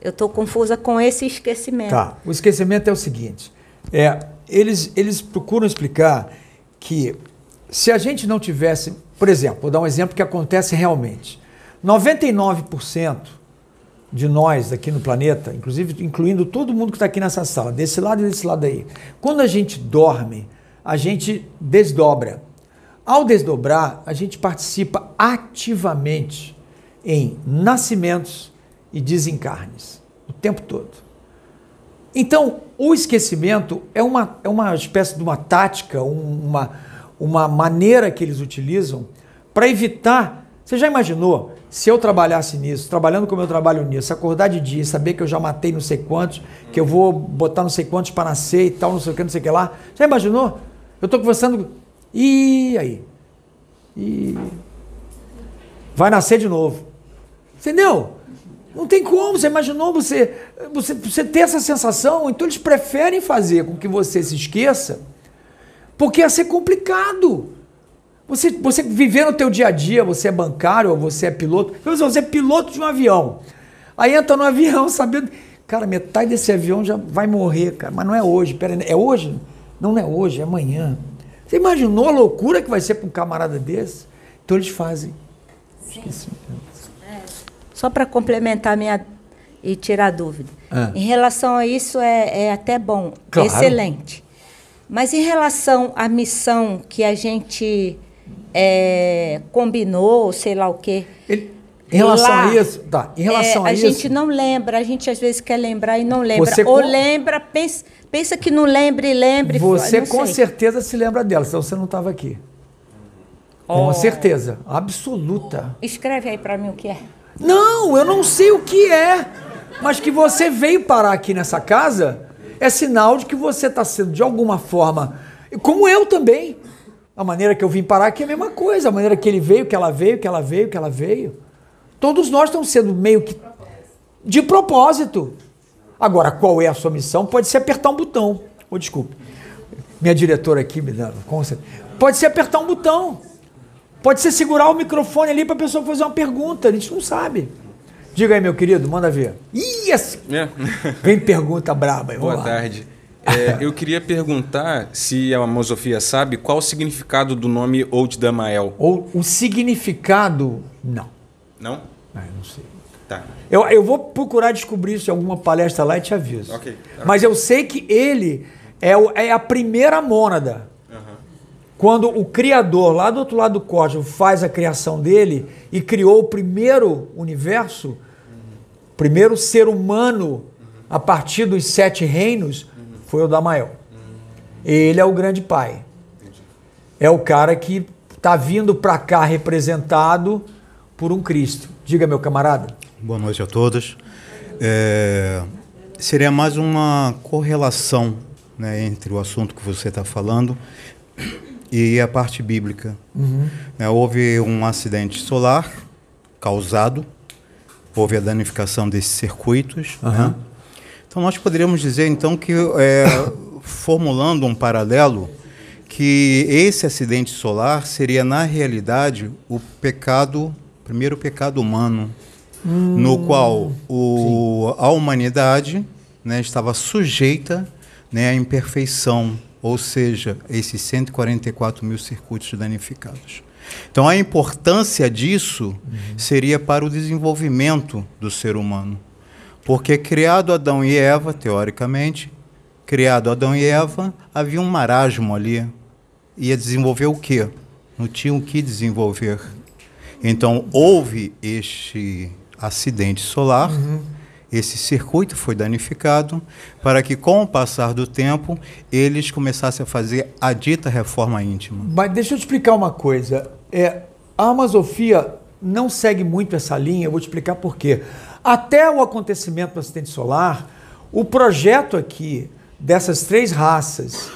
Eu estou confusa com esse esquecimento. Tá. O esquecimento é o seguinte: é, eles, eles procuram explicar que se a gente não tivesse, por exemplo, vou dar um exemplo que acontece realmente. 99% de nós aqui no planeta, inclusive incluindo todo mundo que está aqui nessa sala, desse lado e desse lado aí, quando a gente dorme, a gente desdobra. Ao desdobrar, a gente participa ativamente em nascimentos e desencarnes o tempo todo. Então, o esquecimento é uma, é uma espécie de uma tática, uma, uma maneira que eles utilizam para evitar. Você já imaginou se eu trabalhasse nisso, trabalhando como eu trabalho nisso, acordar de dia, saber que eu já matei não sei quantos, que eu vou botar não sei quantos para nascer e tal, não sei o que, não sei o que lá. Já imaginou? Eu estou conversando. E aí? E. Vai nascer de novo. Entendeu? Não tem como, você imaginou você, você, você ter essa sensação, então eles preferem fazer com que você se esqueça, porque ia ser complicado. Você, você viver no teu dia a dia, você é bancário ou você é piloto, você é piloto de um avião. Aí entra no avião sabendo, cara, metade desse avião já vai morrer, cara, mas não é hoje, pera, é hoje? Não, não é hoje, é amanhã. Você imaginou a loucura que vai ser para um camarada desse? Então eles fazem. Sim. Só para complementar minha e tirar dúvida. Ah. Em relação a isso é, é até bom, claro. excelente. Mas em relação à missão que a gente é, combinou, sei lá o quê. Ele, em relação lá, a isso, tá. Em relação é, a, a isso. A gente não lembra, a gente às vezes quer lembrar e não lembra. Você Ou com... lembra, pensa, pensa que não lembre e lembre. Você com sei. certeza se lembra dela, senão você não estava aqui. Oh. Com certeza, absoluta. Escreve aí para mim o que é. Não, eu não sei o que é. Mas que você veio parar aqui nessa casa é sinal de que você está sendo, de alguma forma, como eu também. A maneira que eu vim parar aqui é a mesma coisa. A maneira que ele veio, que ela veio, que ela veio, que ela veio. Todos nós estamos sendo meio que de propósito. Agora, qual é a sua missão? Pode ser apertar um botão. Oh, desculpe. Minha diretora aqui me dando. Pode ser apertar um botão. Pode ser segurar o microfone ali para a pessoa fazer uma pergunta, a gente não sabe. Diga aí, meu querido, manda ver. Yes! É. Vem pergunta braba. Boa tarde. É, eu queria perguntar se a Amosofia sabe qual o significado do nome Old Damael. Ou o significado, não. Não? Ah, eu não sei. Tá. Eu, eu vou procurar descobrir isso em alguma palestra lá e te aviso. Ok. Mas eu sei que ele é, o- é a primeira mônada. Quando o criador, lá do outro lado do código, faz a criação dele e criou o primeiro universo, o primeiro ser humano a partir dos sete reinos, foi o Damael. Ele é o grande pai. É o cara que está vindo para cá representado por um Cristo. Diga, meu camarada. Boa noite a todos. É, seria mais uma correlação né, entre o assunto que você está falando e a parte bíblica. Né, houve um acidente solar causado, houve a danificação desses circuitos. né? Então nós poderíamos dizer então que, é, formulando um paralelo, que esse acidente solar seria na realidade o pecado, o primeiro pecado humano, no qual o, a humanidade né, estava sujeita né, à imperfeição, ou seja, esses 144 mil circuitos danificados. Então, a importância disso seria para o desenvolvimento do ser humano. Porque, criado Adão e Eva, teoricamente, criado Adão e Eva, havia um marasmo ali. Ia desenvolver o quê? Não tinha o que desenvolver. Então, houve este acidente solar, esse circuito foi danificado, para que, com o passar do tempo, eles começassem a fazer a dita reforma íntima. Mas deixa eu te explicar uma coisa. É, a Amazofia não segue muito essa linha, eu vou te explicar por quê. Até o acontecimento do acidente solar, o projeto aqui dessas três raças,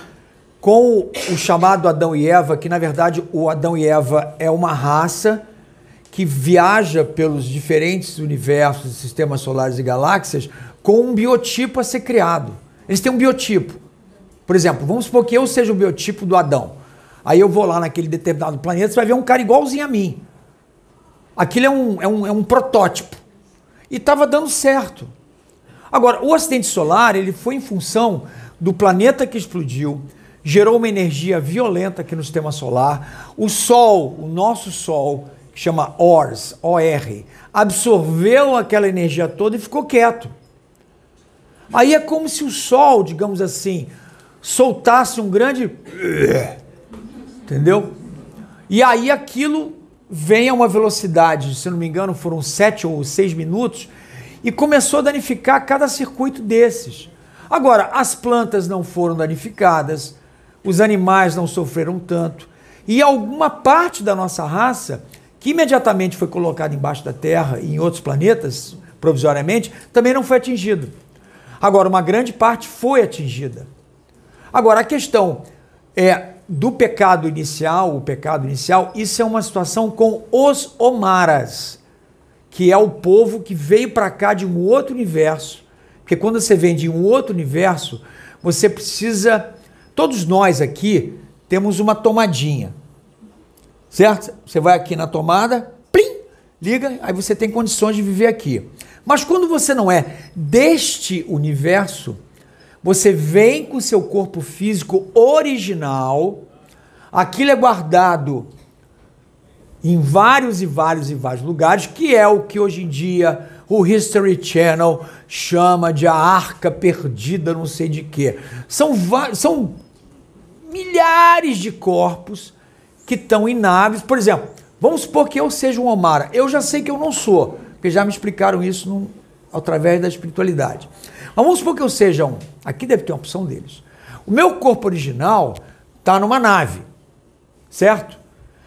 com o chamado Adão e Eva, que na verdade o Adão e Eva é uma raça que viaja pelos diferentes universos, sistemas solares e galáxias, com um biotipo a ser criado. Eles têm um biotipo. Por exemplo, vamos supor que eu seja o biotipo do Adão. Aí eu vou lá naquele determinado planeta, você vai ver um cara igualzinho a mim. Aquilo é um, é um, é um protótipo. E estava dando certo. Agora, o acidente solar ele foi em função do planeta que explodiu, gerou uma energia violenta aqui no sistema solar. O Sol, o nosso Sol, que chama ORS, OR, absorveu aquela energia toda e ficou quieto. Aí é como se o Sol, digamos assim, soltasse um grande. Entendeu? E aí aquilo vem a uma velocidade, se não me engano, foram sete ou seis minutos, e começou a danificar cada circuito desses. Agora, as plantas não foram danificadas, os animais não sofreram tanto, e alguma parte da nossa raça, que imediatamente foi colocada embaixo da Terra e em outros planetas, provisoriamente, também não foi atingido. Agora, uma grande parte foi atingida. Agora, a questão é do pecado inicial, o pecado inicial, isso é uma situação com os Omaras, que é o povo que veio para cá de um outro universo. Porque quando você vem de um outro universo, você precisa. Todos nós aqui temos uma tomadinha. Certo? Você vai aqui na tomada, plim, liga, aí você tem condições de viver aqui. Mas quando você não é deste universo, você vem com seu corpo físico original, aquilo é guardado em vários e vários e vários lugares, que é o que hoje em dia o History Channel chama de a arca perdida, não sei de quê. São, são milhares de corpos que estão em naves. Por exemplo, vamos supor que eu seja um Omara. Eu já sei que eu não sou, porque já me explicaram isso no, através da espiritualidade. Vamos supor que eu seja um. Aqui deve ter uma opção deles. O meu corpo original está numa nave, certo?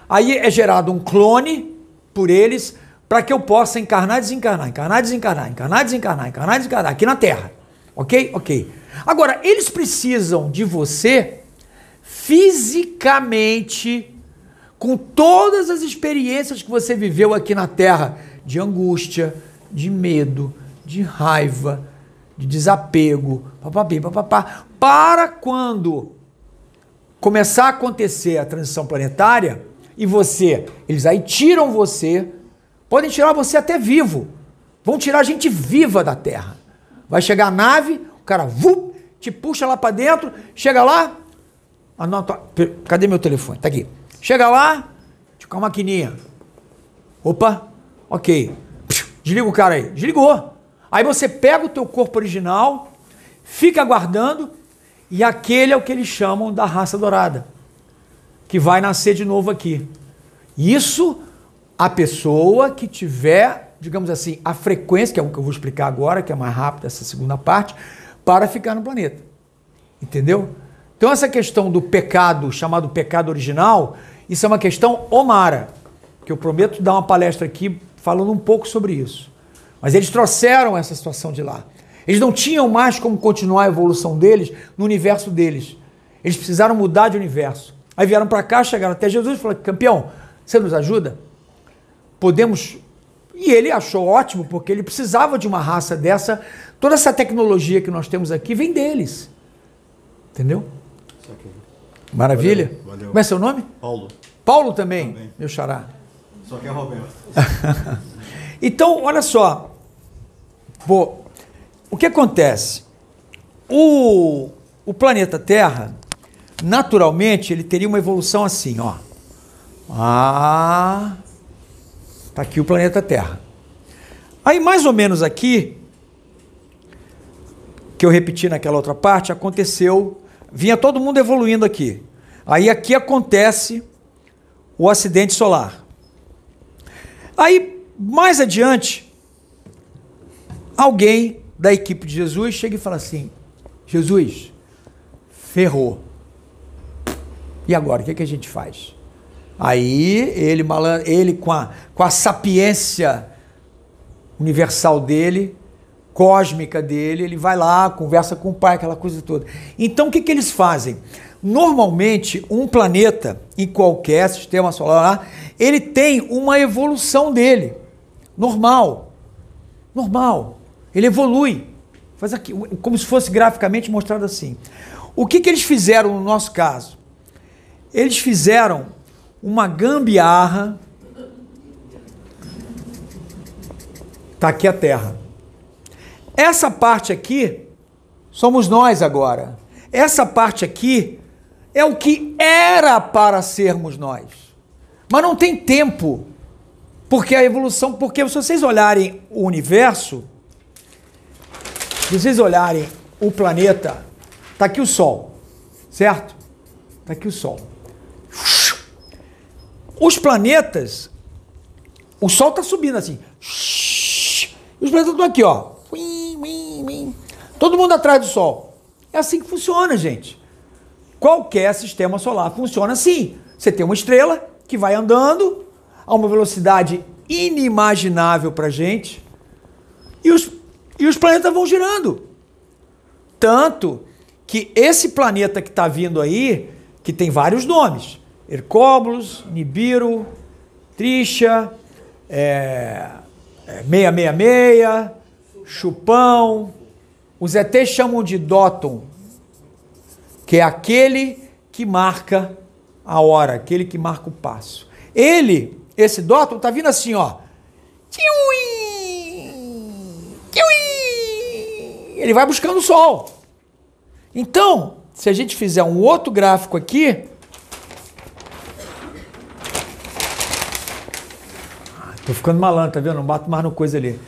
Aí é gerado um clone por eles para que eu possa encarnar desencarnar, encarnar desencarnar, encarnar desencarnar, encarnar desencarnar aqui na Terra. Ok? Ok. Agora, eles precisam de você fisicamente, com todas as experiências que você viveu aqui na Terra, de angústia, de medo, de raiva, de desapego, papapi, papapá, para quando começar a acontecer a transição planetária e você, eles aí tiram você, podem tirar você até vivo, vão tirar a gente viva da Terra. Vai chegar a nave, o cara vup, te puxa lá para dentro, chega lá, anota, cadê meu telefone? Tá aqui. Chega lá, com a maquininha. Opa, ok. Desliga o cara aí. Desligou. Aí você pega o teu corpo original, fica aguardando, e aquele é o que eles chamam da raça dourada, que vai nascer de novo aqui. Isso a pessoa que tiver, digamos assim, a frequência, que é o que eu vou explicar agora, que é mais rápido essa segunda parte, para ficar no planeta. Entendeu? Então essa questão do pecado, chamado pecado original, isso é uma questão omara, que eu prometo dar uma palestra aqui falando um pouco sobre isso. Mas eles trouxeram essa situação de lá. Eles não tinham mais como continuar a evolução deles no universo deles. Eles precisaram mudar de universo. Aí vieram para cá, chegaram até Jesus e falaram: campeão, você nos ajuda? Podemos. E ele achou ótimo, porque ele precisava de uma raça dessa. Toda essa tecnologia que nós temos aqui vem deles. Entendeu? Maravilha. Valeu, valeu. Como é seu nome? Paulo. Paulo também, também. meu xará. Só que é Roberto. então, olha só. Pô, o que acontece? O, o planeta Terra, naturalmente, ele teria uma evolução assim, ó. Ah, tá aqui o planeta Terra. Aí, mais ou menos aqui, que eu repeti naquela outra parte, aconteceu, vinha todo mundo evoluindo aqui. Aí aqui acontece o acidente solar. Aí, mais adiante, alguém da equipe de Jesus chega e fala assim: Jesus, ferrou. E agora, o que, é que a gente faz? Aí ele, ele com, a, com a sapiência universal dele, cósmica dele, ele vai lá, conversa com o pai, aquela coisa toda. Então o que, que eles fazem? Normalmente, um planeta, em qualquer sistema solar, ele tem uma evolução dele. Normal. Normal. Ele evolui. Faz aqui, como se fosse graficamente mostrado assim. O que, que eles fizeram no nosso caso? Eles fizeram uma gambiarra. Está aqui a Terra. Essa parte aqui somos nós agora. Essa parte aqui é o que era para sermos nós. Mas não tem tempo. Porque a evolução, porque se vocês olharem o universo, se vocês olharem o planeta, tá aqui o sol, certo? Tá aqui o sol. Os planetas, o sol tá subindo assim. Os planetas estão aqui, ó. Todo mundo atrás do sol. É assim que funciona, gente. Qualquer sistema solar funciona assim. Você tem uma estrela que vai andando a uma velocidade inimaginável para gente e os, e os planetas vão girando. Tanto que esse planeta que está vindo aí, que tem vários nomes, Hercóbulos, Nibiru, Trisha, é, é 666, Chupão, os ETs chamam de Dóton, que é aquele que marca a hora, aquele que marca o passo. Ele, esse Dóton, tá vindo assim, ó. Ele vai buscando o sol. Então, se a gente fizer um outro gráfico aqui, Tô ficando malandro, tá vendo? Não bato mais no coisa ali.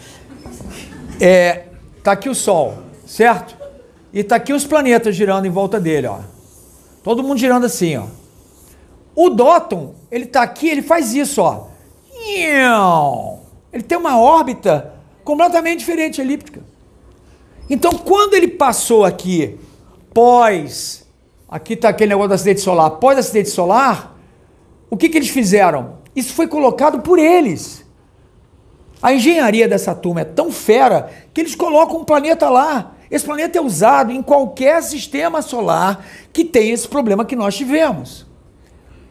É, tá aqui o Sol, certo? E tá aqui os planetas girando em volta dele, ó. Todo mundo girando assim, ó. O Dóton, ele tá aqui, ele faz isso, ó. Ele tem uma órbita completamente diferente, elíptica. Então, quando ele passou aqui, pós, aqui está aquele negócio do acidente solar, pós acidente solar, o que, que eles fizeram? Isso foi colocado por eles. A engenharia dessa turma é tão fera que eles colocam um planeta lá. Esse planeta é usado em qualquer sistema solar que tenha esse problema que nós tivemos.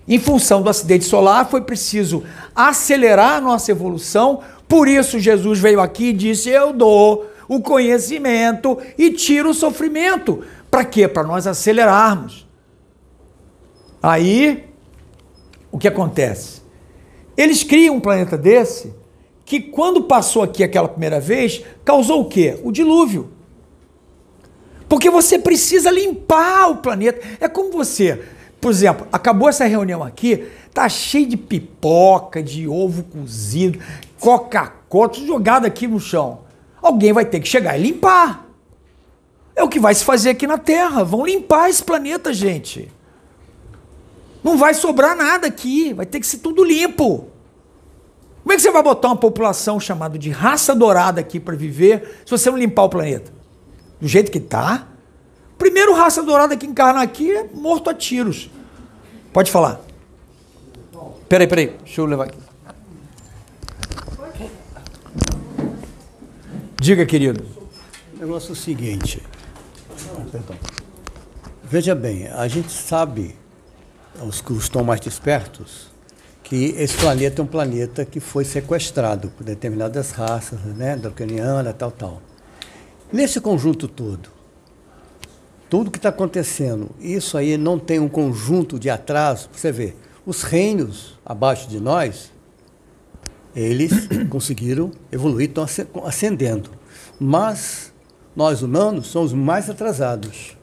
Em função do acidente solar, foi preciso acelerar a nossa evolução. Por isso, Jesus veio aqui e disse: Eu dou o conhecimento e tiro o sofrimento. Para quê? Para nós acelerarmos. Aí, o que acontece? Eles criam um planeta desse que, quando passou aqui aquela primeira vez, causou o quê? O dilúvio. Porque você precisa limpar o planeta. É como você, por exemplo, acabou essa reunião aqui, tá cheio de pipoca, de ovo cozido, Coca-Cola, tudo jogado aqui no chão. Alguém vai ter que chegar e limpar. É o que vai se fazer aqui na Terra. Vão limpar esse planeta, gente. Não vai sobrar nada aqui. Vai ter que ser tudo limpo. Como é que você vai botar uma população chamada de raça dourada aqui para viver se você não limpar o planeta? Do jeito que está? Primeiro raça dourada que encarna aqui é morto a tiros. Pode falar. Peraí, peraí. Deixa eu levar aqui. Diga, querido. O negócio é o seguinte. Perdão. Veja bem, a gente sabe, os que estão mais despertos, que esse planeta é um planeta que foi sequestrado por determinadas raças, né, draconiana, tal, tal. Nesse conjunto todo, tudo que está acontecendo, isso aí não tem um conjunto de atraso. Você vê, os reinos abaixo de nós, eles conseguiram evoluir, estão ascendendo. Mas nós humanos somos mais atrasados.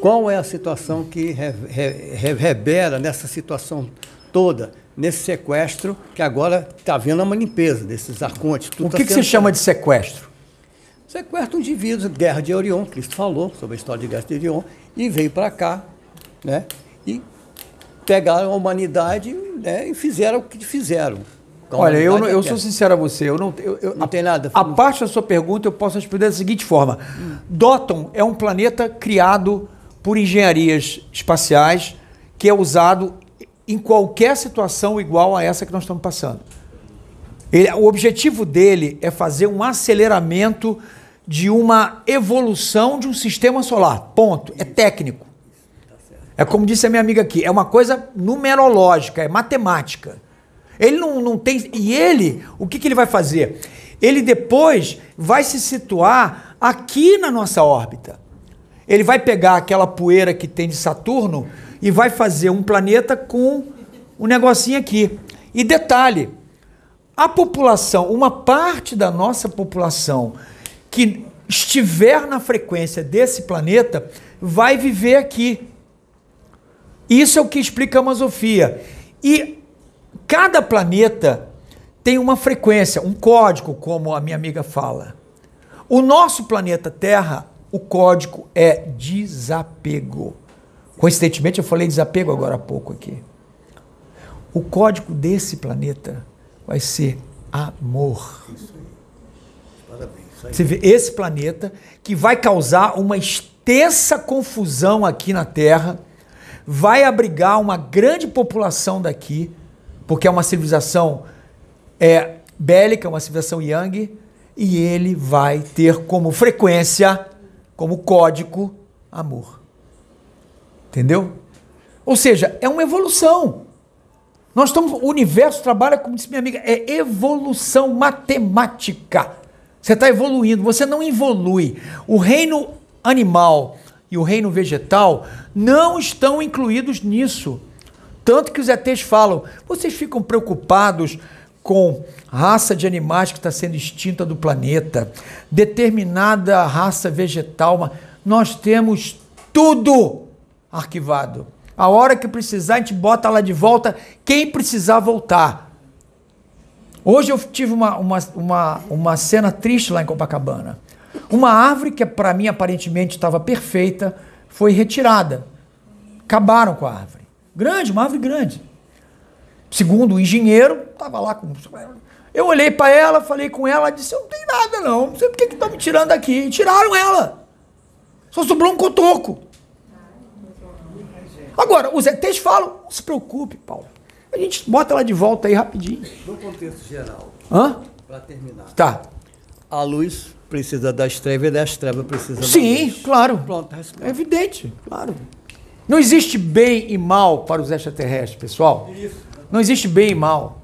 Qual é a situação que reverbera nessa situação toda, nesse sequestro, que agora está havendo uma limpeza desses arcontes? o tá que, tá que você chama de sequestro? Sequestro de indivíduos, guerra de Orion, Cristo falou sobre a história de guerra de Orion, e veio para cá, né? E pegaram a humanidade né, e fizeram o que fizeram. Olha, eu, eu é sou sincero a você, eu não, eu, eu, não a, tem nada. A parte da sua pergunta eu posso responder da seguinte forma: hum. Doton é um planeta criado por engenharias espaciais que é usado em qualquer situação igual a essa que nós estamos passando. Ele, o objetivo dele é fazer um aceleramento de uma evolução de um sistema solar. Ponto. É técnico. É como disse a minha amiga aqui, é uma coisa numerológica, é matemática. Ele não, não tem. E ele, o que, que ele vai fazer? Ele depois vai se situar aqui na nossa órbita. Ele vai pegar aquela poeira que tem de Saturno e vai fazer um planeta com um negocinho aqui. E detalhe: a população, uma parte da nossa população que estiver na frequência desse planeta vai viver aqui. Isso é o que explica a Masofia. E Cada planeta tem uma frequência, um código, como a minha amiga fala. O nosso planeta Terra, o código é desapego. Coincidentemente, eu falei desapego agora há pouco aqui. O código desse planeta vai ser amor. Você vê esse planeta que vai causar uma extensa confusão aqui na Terra, vai abrigar uma grande população daqui porque é uma civilização é, bélica, uma civilização yang, e ele vai ter como frequência, como código, amor. Entendeu? Ou seja, é uma evolução. Nós estamos, o universo trabalha, como disse minha amiga, é evolução matemática. Você está evoluindo, você não evolui. O reino animal e o reino vegetal não estão incluídos nisso. Tanto que os ETs falam: vocês ficam preocupados com raça de animais que está sendo extinta do planeta, determinada raça vegetal. Nós temos tudo arquivado. A hora que precisar, a gente bota lá de volta quem precisar voltar. Hoje eu tive uma, uma, uma, uma cena triste lá em Copacabana. Uma árvore que para mim aparentemente estava perfeita foi retirada. Acabaram com a árvore. Grande, uma árvore grande. Segundo o engenheiro, estava lá com. Eu olhei para ela, falei com ela, disse: Não tem nada não, não sei por que estão me tirando daqui. E tiraram ela. Só sobrou um cotoco. Agora, os ETs falam: Não se preocupe, Paulo. A gente bota ela de volta aí rapidinho. No contexto geral. Hã? Para terminar. Tá. A luz precisa das trevas e das trevas precisam Sim, da luz. Sim, claro. Pronto, é evidente, claro. Não existe bem e mal para os extraterrestres, pessoal. Não existe bem e mal.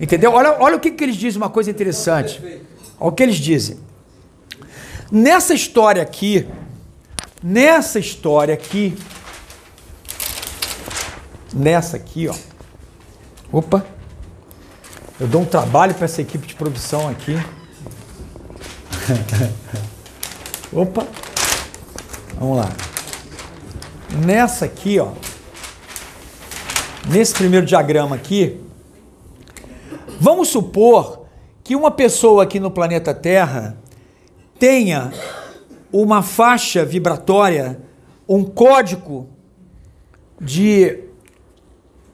Entendeu? Olha, olha o que, que eles dizem, uma coisa interessante. Olha o que eles dizem. Nessa história aqui, nessa história aqui, nessa aqui, ó. Opa. Eu dou um trabalho para essa equipe de produção aqui. Opa. Vamos lá. Nessa aqui, ó. Nesse primeiro diagrama aqui, vamos supor que uma pessoa aqui no planeta Terra tenha uma faixa vibratória, um código de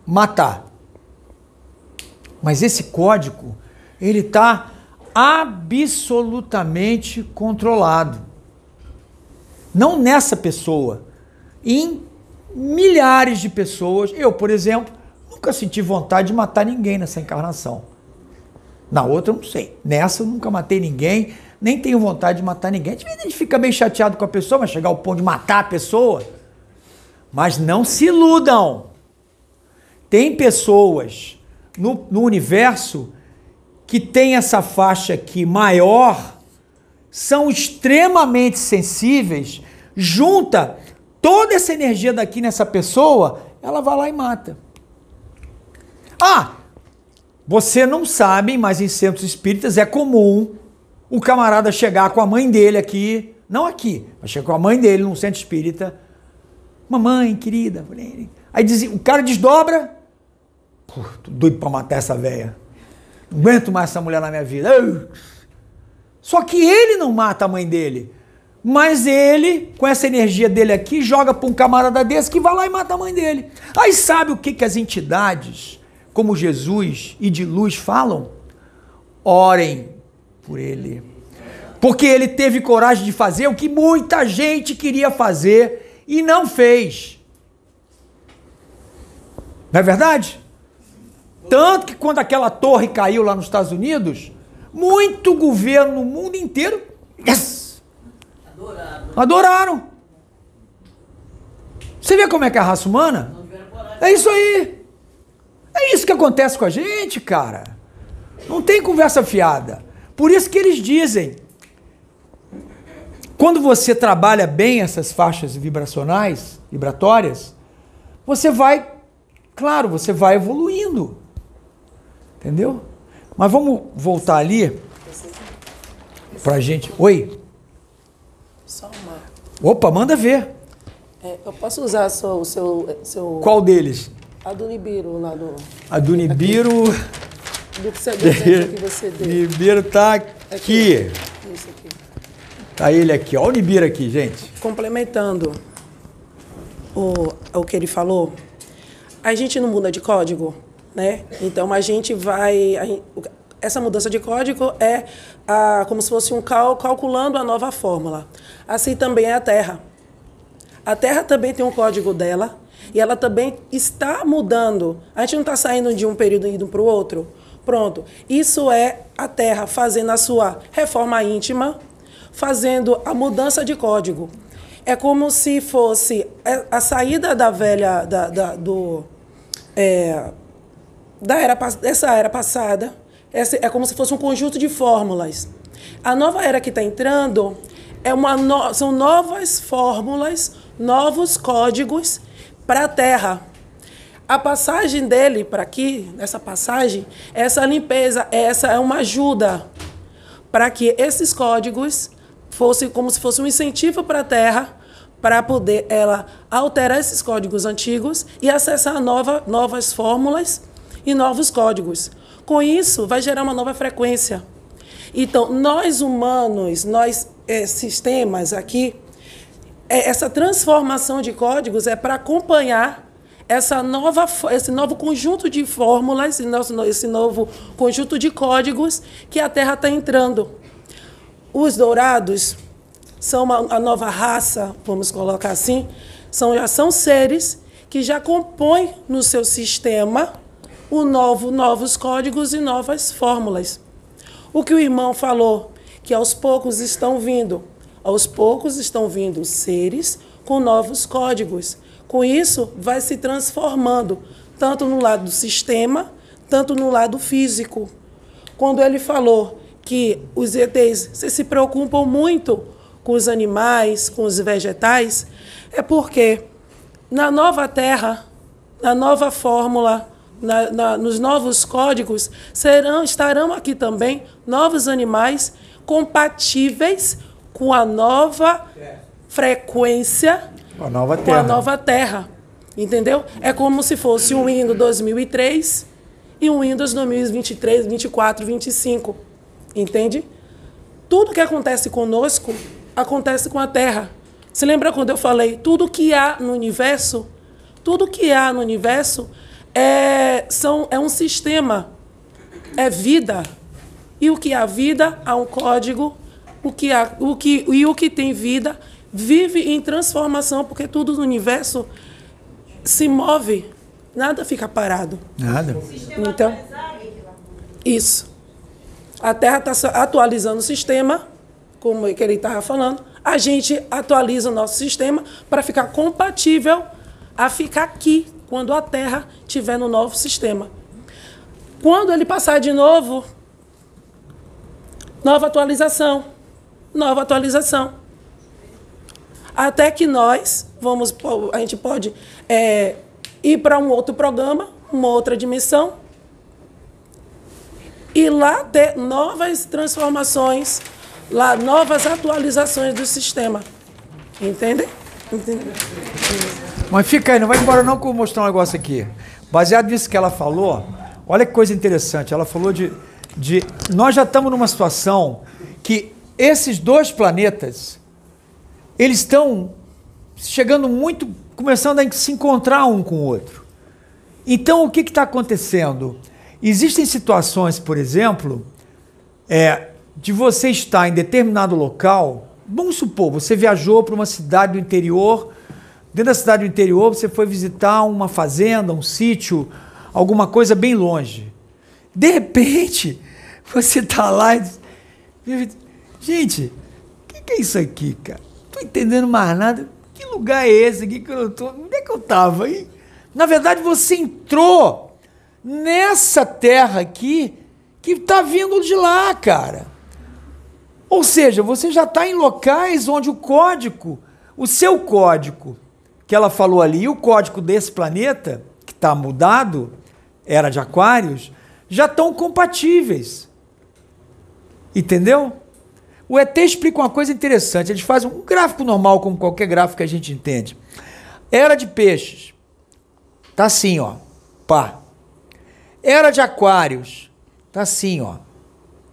matar. Mas esse código, ele está absolutamente controlado. Não nessa pessoa, em milhares de pessoas. Eu, por exemplo, nunca senti vontade de matar ninguém nessa encarnação. Na outra, eu não sei. Nessa, eu nunca matei ninguém, nem tenho vontade de matar ninguém. A gente fica meio chateado com a pessoa, mas chegar ao ponto de matar a pessoa. Mas não se iludam. Tem pessoas no, no universo que tem essa faixa aqui maior, são extremamente sensíveis, junta toda essa energia daqui nessa pessoa, ela vai lá e mata. Ah, você não sabe, mas em centros espíritas é comum o camarada chegar com a mãe dele aqui, não aqui, mas chegar com a mãe dele num centro espírita. Mamãe, querida. Aí diz, o cara desdobra. Pô, tô doido pra matar essa velha. Não aguento mais essa mulher na minha vida. Só que ele não mata a mãe dele. Mas ele, com essa energia dele aqui, joga para um camarada desse que vai lá e mata a mãe dele. Aí sabe o que, que as entidades, como Jesus e de luz, falam? Orem por ele. Porque ele teve coragem de fazer o que muita gente queria fazer e não fez. Não é verdade? Tanto que quando aquela torre caiu lá nos Estados Unidos, muito governo no mundo inteiro. Yes! Adoraram. Adoraram. Você vê como é que é a raça humana? É isso aí. É isso que acontece com a gente, cara. Não tem conversa fiada. Por isso que eles dizem. Quando você trabalha bem essas faixas vibracionais, vibratórias, você vai, claro, você vai evoluindo. Entendeu? Mas vamos voltar ali pra gente. Oi? Só. Opa, manda ver. É, eu posso usar o seu, seu. Qual deles? A do Nibiru lá do. A do Nibiru. Do que você, deu, que você deu. Nibiru tá aqui. aqui. Isso aqui. Tá ele aqui. Olha o Nibiru aqui, gente. Complementando o, o que ele falou, a gente não muda de código, né? Então a gente vai. A, essa mudança de código é a, como se fosse um cal, calculando a nova fórmula. Assim também é a Terra. A Terra também tem um código dela e ela também está mudando. A gente não está saindo de um período e indo para o outro. Pronto. Isso é a Terra fazendo a sua reforma íntima, fazendo a mudança de código. É como se fosse a saída da velha, da, da do, é, da era, dessa era passada é como se fosse um conjunto de fórmulas. A nova era que está entrando é uma no, são novas fórmulas, novos códigos para a Terra. A passagem dele para aqui, essa passagem, essa limpeza, essa é uma ajuda para que esses códigos fossem como se fosse um incentivo para a Terra para poder ela alterar esses códigos antigos e acessar nova, novas fórmulas e novos códigos. Com isso, vai gerar uma nova frequência. Então, nós humanos, nós é, sistemas aqui, é, essa transformação de códigos é para acompanhar essa nova, esse novo conjunto de fórmulas, esse novo conjunto de códigos que a Terra está entrando. Os dourados são uma, a nova raça, vamos colocar assim, são, já são seres que já compõem no seu sistema o novo, novos códigos e novas fórmulas. O que o irmão falou, que aos poucos estão vindo, aos poucos estão vindo seres com novos códigos. Com isso, vai se transformando, tanto no lado do sistema, tanto no lado físico. Quando ele falou que os ETs se preocupam muito com os animais, com os vegetais, é porque na nova Terra, na nova fórmula, na, na, nos novos códigos, serão, estarão aqui também novos animais compatíveis com a nova frequência com a nova com Terra. a nova Terra. Entendeu? É como se fosse um Windows 2003 e um Windows 2023, 24, 25. Entende? Tudo que acontece conosco acontece com a Terra. Você lembra quando eu falei tudo que há no universo? Tudo que há no universo é, são, é um sistema, é vida. E o que há vida há um código. O que há, o que, e o que tem vida vive em transformação, porque tudo no universo se move, nada fica parado. Nada. Então, isso. A Terra está atualizando o sistema, como que ele estava falando. A gente atualiza o nosso sistema para ficar compatível a ficar aqui quando a Terra estiver no novo sistema. Quando ele passar de novo, nova atualização, nova atualização. Até que nós vamos, a gente pode é, ir para um outro programa, uma outra dimensão, e lá ter novas transformações, lá novas atualizações do sistema. Entende? Entende? Mas fica aí, não vai embora não que eu vou mostrar um negócio aqui. Baseado nisso que ela falou, olha que coisa interessante. Ela falou de. de nós já estamos numa situação que esses dois planetas eles estão chegando muito, começando a se encontrar um com o outro. Então, o que está acontecendo? Existem situações, por exemplo, é, de você estar em determinado local. Vamos supor, você viajou para uma cidade do interior. Dentro da cidade do interior, você foi visitar uma fazenda, um sítio, alguma coisa bem longe. De repente, você está lá e diz: Gente, o que, que é isso aqui, cara? Estou entendendo mais nada. Que lugar é esse aqui que eu tô? Onde é que eu estava aí? Na verdade, você entrou nessa terra aqui que está vindo de lá, cara. Ou seja, você já está em locais onde o código, o seu código que ela falou ali, e o código desse planeta, que está mudado, era de Aquários, já estão compatíveis. Entendeu? O ET explica uma coisa interessante. Eles fazem um gráfico normal, como qualquer gráfico que a gente entende. Era de peixes. Tá assim, ó. Pá. Era de aquários. Tá assim, ó.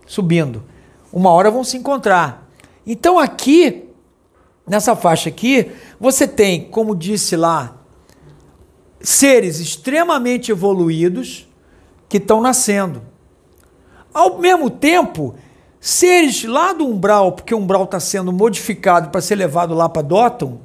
Subindo. Uma hora vão se encontrar. Então aqui, nessa faixa aqui, você tem, como disse lá, seres extremamente evoluídos que estão nascendo. Ao mesmo tempo, seres lá do umbral, porque o umbral está sendo modificado para ser levado lá para Dotton,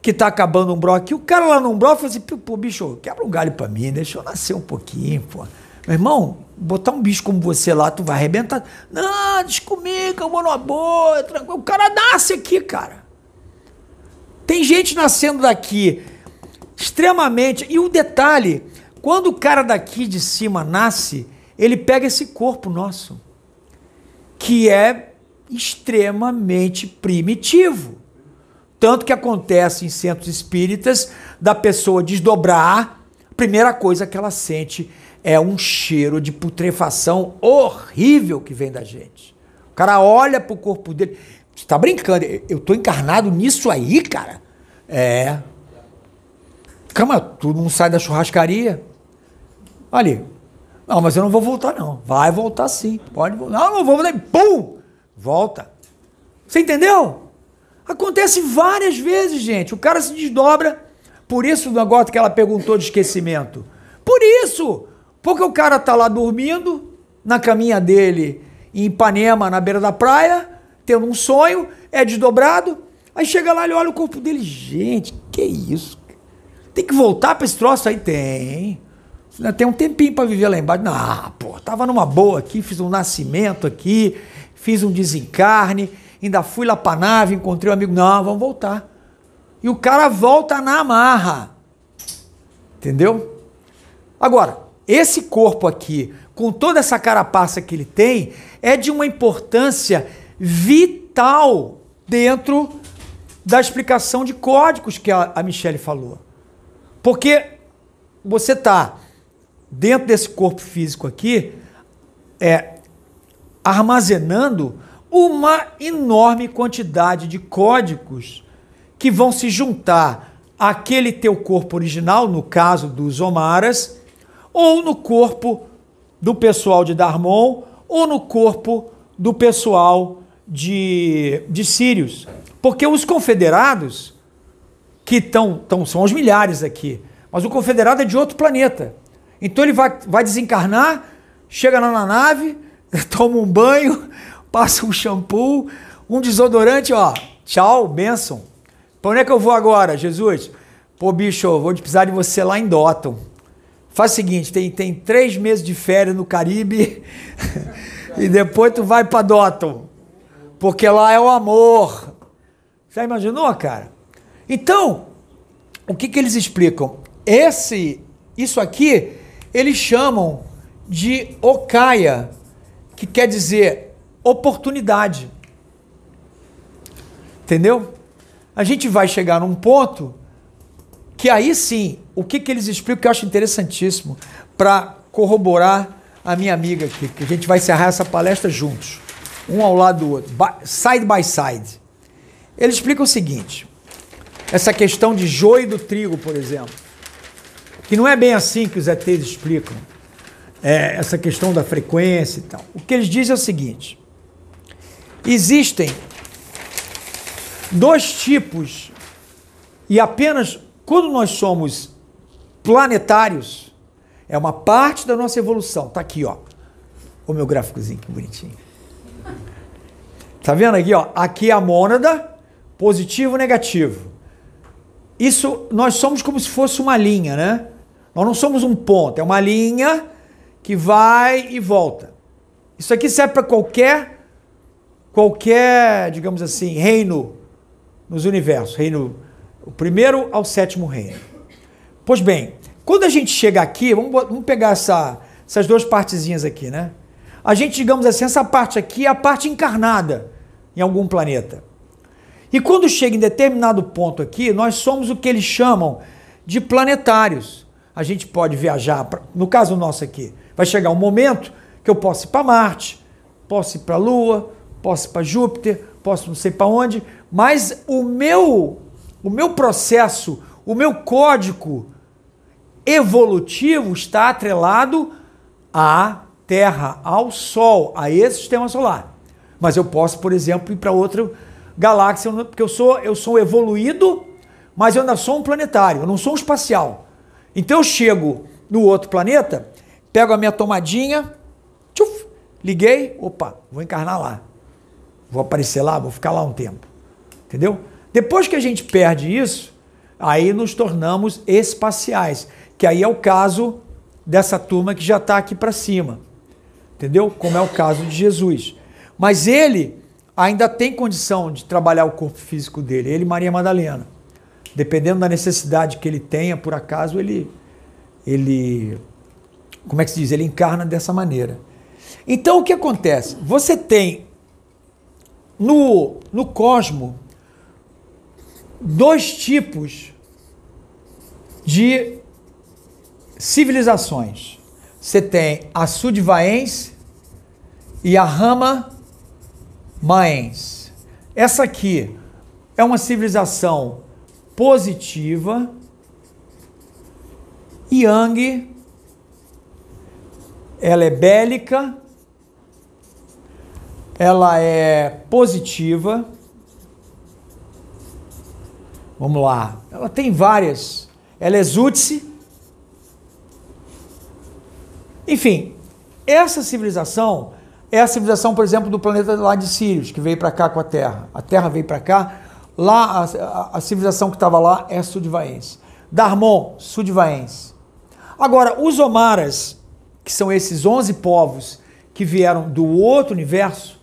que está acabando o umbral aqui, o cara lá no umbral falou assim, pô, bicho, quebra um galho para mim, deixa eu nascer um pouquinho, pô. Meu irmão, botar um bicho como você lá, tu vai arrebentar. Não, deixa comigo, eu vou numa boa, tranquilo. O cara nasce aqui, cara. Tem gente nascendo daqui extremamente. E o detalhe, quando o cara daqui de cima nasce, ele pega esse corpo nosso, que é extremamente primitivo. Tanto que acontece em centros espíritas da pessoa desdobrar, a primeira coisa que ela sente é um cheiro de putrefação horrível que vem da gente. O cara olha pro corpo dele. Você tá brincando? Eu tô encarnado nisso aí, cara? É. Calma, tu não sai da churrascaria? Ali. Não, mas eu não vou voltar, não. Vai voltar sim. Pode voltar. Não, não vou voltar. Pum! Volta. Você entendeu? Acontece várias vezes, gente. O cara se desdobra. Por isso o negócio que ela perguntou de esquecimento. Por isso! Porque o cara tá lá dormindo, na caminha dele, em Ipanema, na beira da praia, tendo um sonho, é desdobrado. Aí chega lá e olha o corpo dele. Gente, que isso? Tem que voltar para esse troço aí? Tem. Tem um tempinho para viver lá embaixo. Não, pô, tava numa boa aqui, fiz um nascimento aqui, fiz um desencarne, ainda fui lá pra nave, encontrei um amigo. Não, vamos voltar. E o cara volta na amarra. Entendeu? Agora, esse corpo aqui, com toda essa carapaça que ele tem, é de uma importância vital dentro da explicação de códigos que a, a Michelle falou. Porque você está dentro desse corpo físico aqui, é, armazenando uma enorme quantidade de códigos que vão se juntar àquele teu corpo original, no caso dos Omaras, ou no corpo do pessoal de Darmon, ou no corpo do pessoal de, de Sírios. Porque os confederados, que estão, são os milhares aqui, mas o confederado é de outro planeta. Então ele vai, vai desencarnar, chega lá na nave, toma um banho, passa um shampoo, um desodorante, ó. Tchau, benção. Para onde é que eu vou agora, Jesus? Pô, bicho, vou precisar de você lá em Doton. Faz o seguinte, tem, tem três meses de férias no Caribe e depois tu vai para Doton. Porque lá é o amor. Já imaginou, cara? Então, o que, que eles explicam? Esse, isso aqui, eles chamam de Okaya, que quer dizer oportunidade. Entendeu? A gente vai chegar num ponto que aí sim, o que, que eles explicam que eu acho interessantíssimo para corroborar a minha amiga aqui, que a gente vai encerrar essa palestra juntos, um ao lado do outro, side by side. Ele explica o seguinte: essa questão de joio do trigo, por exemplo, que não é bem assim que os ETs explicam é, essa questão da frequência e tal. O que eles dizem é o seguinte: existem dois tipos, e apenas quando nós somos planetários, é uma parte da nossa evolução. Tá aqui, ó. O meu gráficozinho, que bonitinho. Tá vendo aqui, ó? Aqui é a mônada, positivo, negativo. Isso, nós somos como se fosse uma linha, né? Nós não somos um ponto, é uma linha que vai e volta. Isso aqui serve para qualquer qualquer, digamos assim, reino nos universos, reino o primeiro ao sétimo reino. Pois bem, quando a gente chega aqui, vamos, vamos pegar essa, essas duas partezinhas aqui, né? A gente, digamos assim, essa parte aqui é a parte encarnada em algum planeta. E quando chega em determinado ponto aqui, nós somos o que eles chamam de planetários. A gente pode viajar, pra, no caso nosso aqui, vai chegar um momento que eu posso ir para Marte, posso ir para a Lua, posso ir para Júpiter, posso não sei para onde, mas o meu, o meu processo, o meu código evolutivo está atrelado à Terra, ao Sol, a esse sistema solar. Mas eu posso, por exemplo, ir para outra galáxia, porque eu sou, eu sou evoluído, mas eu ainda sou um planetário, eu não sou um espacial. Então eu chego no outro planeta, pego a minha tomadinha, tchuf, liguei, opa, vou encarnar lá. Vou aparecer lá, vou ficar lá um tempo. Entendeu? Depois que a gente perde isso, aí nos tornamos espaciais, que aí é o caso dessa turma que já está aqui para cima. Entendeu? Como é o caso de Jesus. Mas ele ainda tem condição de trabalhar o corpo físico dele, ele e Maria Madalena. Dependendo da necessidade que ele tenha, por acaso, ele, ele, como é que se diz? Ele encarna dessa maneira. Então o que acontece? Você tem no, no cosmo dois tipos de civilizações. Você tem a Sudvaense e a Rama Maens. Essa aqui é uma civilização positiva. Yang, ela é bélica, ela é positiva. Vamos lá. Ela tem várias. Ela é Zutsi. Enfim, essa civilização é a civilização, por exemplo, do planeta lá de Sirius, que veio para cá com a Terra. A Terra veio para cá. Lá, a, a, a civilização que estava lá é sudvaense. Darmon, sudvaense. Agora, os Omaras, que são esses 11 povos que vieram do outro universo,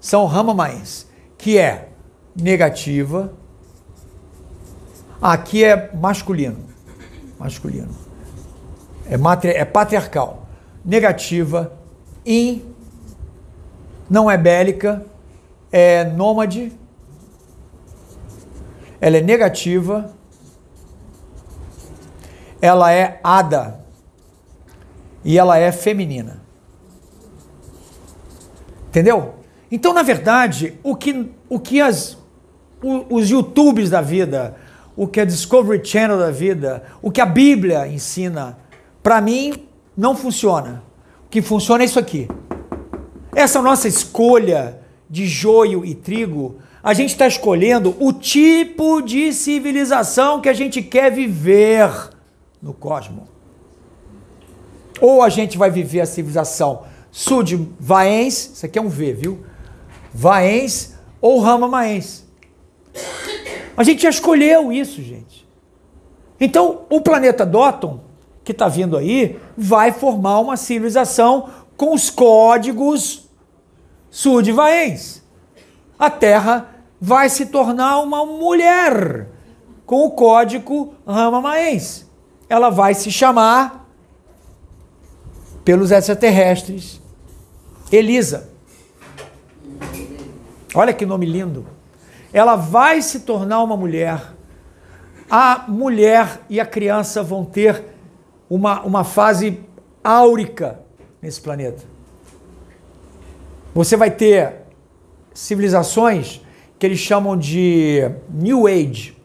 são Ramamaense, que é negativa. Aqui é masculino. Masculino. É, matri, é patriarcal. Negativa, in não é bélica, é nômade, ela é negativa, ela é ada e ela é feminina. Entendeu? Então, na verdade, o que, o que as, o, os YouTubes da vida, o que a Discovery Channel da vida, o que a Bíblia ensina, para mim não funciona. O que funciona é isso aqui. Essa nossa escolha de joio e trigo, a gente está escolhendo o tipo de civilização que a gente quer viver no cosmos. Ou a gente vai viver a civilização sud-vaense, isso aqui é um V, viu? Vaense ou rama-maense. A gente já escolheu isso, gente. Então, o planeta Dotton, que está vindo aí, vai formar uma civilização com os códigos sud-vaense. A Terra vai se tornar uma mulher com o código rama-maense. Ela vai se chamar, pelos extraterrestres, Elisa. Olha que nome lindo. Ela vai se tornar uma mulher. A mulher e a criança vão ter uma, uma fase áurica nesse planeta. Você vai ter civilizações que eles chamam de New Age.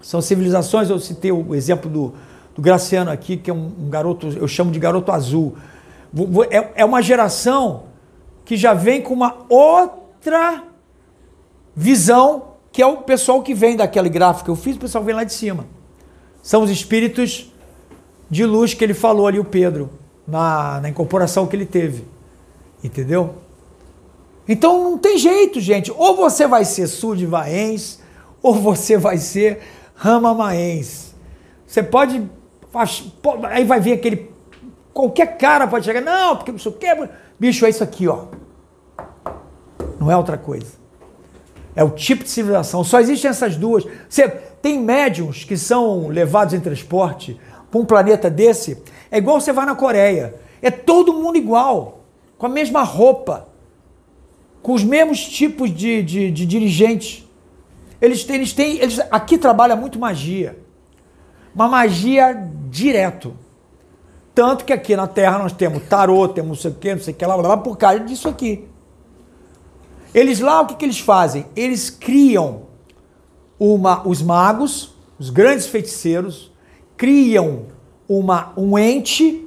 São civilizações, eu citei o exemplo do, do Graciano aqui, que é um, um garoto, eu chamo de garoto azul. É, é uma geração que já vem com uma outra visão, que é o pessoal que vem daquele gráfico que eu fiz, o pessoal vem lá de cima. São os espíritos de luz que ele falou ali, o Pedro, na, na incorporação que ele teve. Entendeu? Então não tem jeito, gente. Ou você vai ser sud-vaense, ou você vai ser ramamaense. Você pode. Aí vai vir aquele. Qualquer cara pode chegar, não, porque não sei quê. Bicho, é isso aqui, ó. Não é outra coisa. É o tipo de civilização. Só existem essas duas. Você tem médiums que são levados em transporte para um planeta desse. É igual você vai na Coreia. É todo mundo igual, com a mesma roupa, com os mesmos tipos de, de, de dirigentes. Eles têm, eles têm, eles, aqui trabalha muito magia, uma magia direto. Tanto que aqui na Terra nós temos tarô, temos não sei o que, não sei o que lá, por causa disso aqui. Eles lá, o que, que eles fazem? Eles criam uma, os magos, os grandes feiticeiros, criam uma, um ente.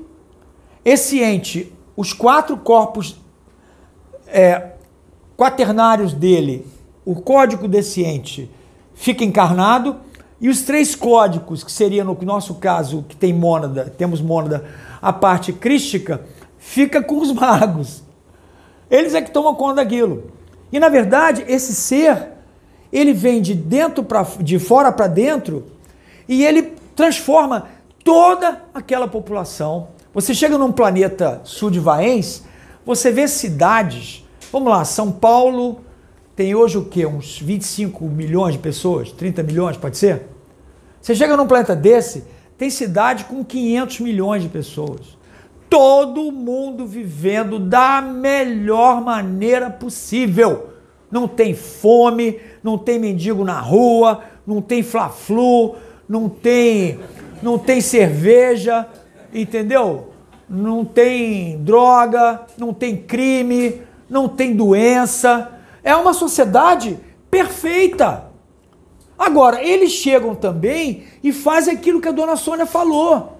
Esse ente, os quatro corpos é, quaternários dele, o código desse ente fica encarnado e os três códigos, que seria no nosso caso, que tem mônada, temos mônada, a parte crística, fica com os magos. Eles é que tomam conta daquilo. E na verdade, esse ser, ele vem de dentro para de fora para dentro e ele transforma toda aquela população. Você chega num planeta sud-vaense, você vê cidades. Vamos lá, São Paulo tem hoje o quê? Uns 25 milhões de pessoas? 30 milhões, pode ser? Você chega num planeta desse, tem cidade com 500 milhões de pessoas. Todo mundo vivendo da melhor maneira possível. Não tem fome, não tem mendigo na rua, não tem fla-flu, não tem, não tem cerveja, entendeu? Não tem droga, não tem crime, não tem doença. É uma sociedade perfeita. Agora, eles chegam também e fazem aquilo que a dona Sônia falou.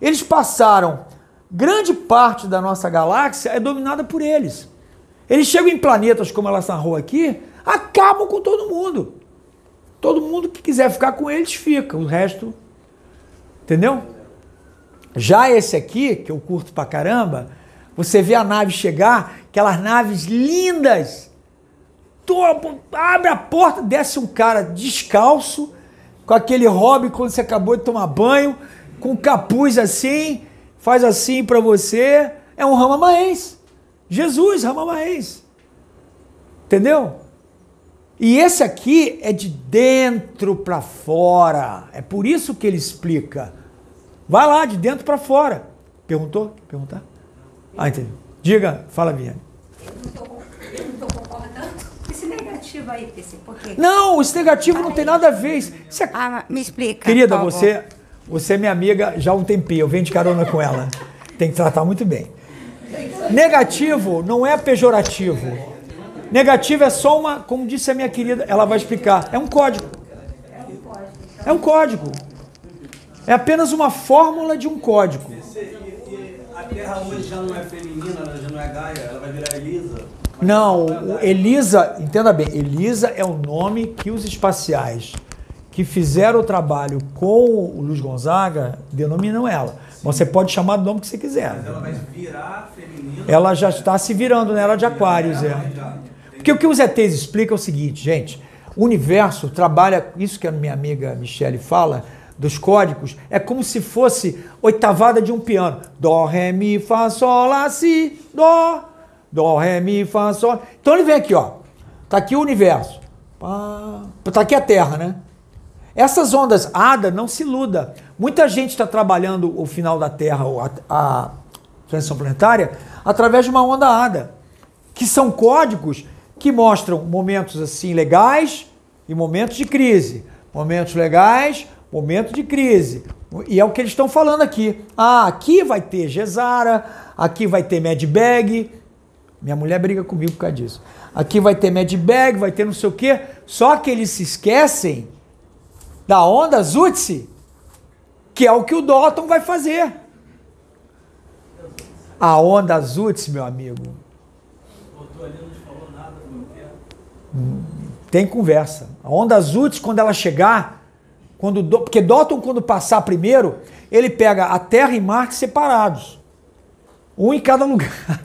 Eles passaram grande parte da nossa galáxia é dominada por eles. Eles chegam em planetas como elas narrou aqui, acabam com todo mundo. Todo mundo que quiser ficar com eles fica, o resto. Entendeu? Já esse aqui, que eu curto pra caramba, você vê a nave chegar, aquelas naves lindas. Tu abre a porta, desce um cara descalço, com aquele hobby quando você acabou de tomar banho, com capuz assim, faz assim para você, é um ramamaense. Jesus, ramamaense. Entendeu? E esse aqui é de dentro para fora. É por isso que ele explica. Vai lá, de dentro para fora. Perguntou? Perguntar? Ah, entendi. Diga, fala, Viane. Eu não estou concordando. Esse negativo aí, PC, por quê? Não, esse negativo não tem nada a ver. Isso é... Ah, me explica. Querida, você, você é minha amiga já há um tempinho. Eu venho de carona com ela. Tem que tratar muito bem. Negativo não é pejorativo. Negativo é só uma, como disse a minha querida, ela vai explicar. É um código. É um código. É apenas uma fórmula de um código. A Terra hoje já não é feminina, ela já não é Gaia, ela vai virar Elisa. Não, Elisa, entenda bem, Elisa é o nome que os espaciais que fizeram o trabalho com o Luiz Gonzaga denominam ela. Você pode chamar do nome que você quiser. Mas ela vai virar feminina. Ela já está se virando nela de Aquários, é. Porque o que os ETs explicam é o seguinte, gente. O universo trabalha, isso que a minha amiga Michele fala, dos códigos, é como se fosse oitavada de um piano. Dó, ré, mi, fá, sol, lá, si, dó. Dó, ré, mi, fá, sol. Então ele vem aqui, ó. Tá aqui o universo. Tá aqui a Terra, né? Essas ondas ADA, não se iluda. Muita gente está trabalhando o final da Terra, a, a transição planetária, através de uma onda ADA, que são códigos que mostram momentos assim legais e momentos de crise. Momentos legais, momentos de crise. E é o que eles estão falando aqui. Ah, aqui vai ter Gesara, aqui vai ter Medbag. Minha mulher briga comigo por causa disso. Aqui vai ter Medbag, vai ter não sei o quê. Só que eles se esquecem da onda Zutzi, que é o que o Dalton vai fazer. A onda Zutzi, meu amigo. Tem conversa. A onda Zutzi, quando ela chegar, quando, porque Dalton, quando passar primeiro, ele pega a Terra e Marte separados. Um em cada lugar.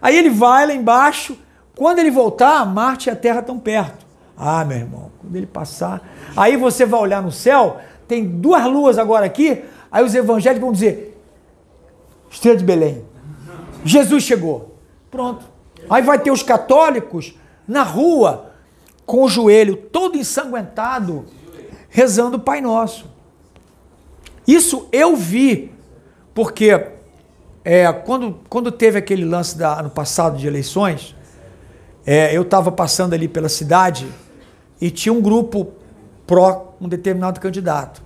Aí ele vai lá embaixo. Quando ele voltar, Marte e a Terra estão perto. Ah, meu irmão, quando ele passar. Aí você vai olhar no céu, tem duas luas agora aqui. Aí os evangélicos vão dizer: Estrela de Belém. Jesus chegou. Pronto. Aí vai ter os católicos na rua, com o joelho todo ensanguentado, rezando o Pai Nosso. Isso eu vi, porque é, quando, quando teve aquele lance da, ano passado de eleições, é, eu estava passando ali pela cidade e tinha um grupo pró um determinado candidato.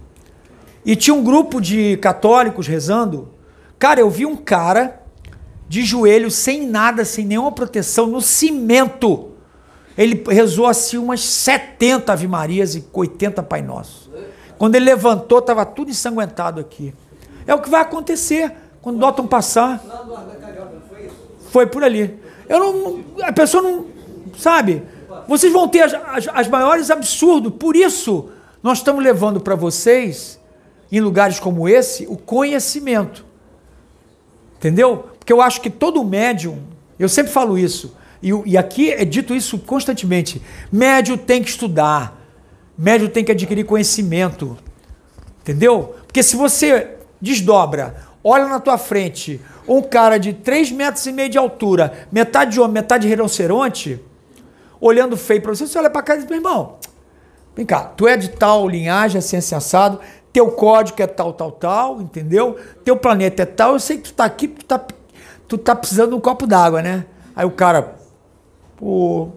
E tinha um grupo de católicos rezando. Cara, eu vi um cara de joelho, sem nada, sem nenhuma proteção, no cimento. Ele rezou assim umas 70 Ave Marias e 80 Pai Nosso. Quando ele levantou, estava tudo ensanguentado aqui. É o que vai acontecer quando Dotam passar. Foi por ali. Eu não, a pessoa não. Sabe? Vocês vão ter as, as, as maiores absurdos. Por isso, nós estamos levando para vocês, em lugares como esse, o conhecimento. Entendeu? Porque eu acho que todo médium, eu sempre falo isso, e, e aqui é dito isso constantemente: médium tem que estudar, médium tem que adquirir conhecimento. Entendeu? Porque se você desdobra, olha na tua frente, um cara de 3 metros e meio de altura, metade de homem, metade de rinoceronte, olhando feio para você, você olha para cá e diz, meu irmão, vem cá, tu é de tal linhagem, assim, assim, assado, teu código é tal, tal, tal, entendeu? Teu planeta é tal, eu sei que tu tá aqui, tu tá, tu tá precisando de um copo d'água, né? Aí o cara, pô,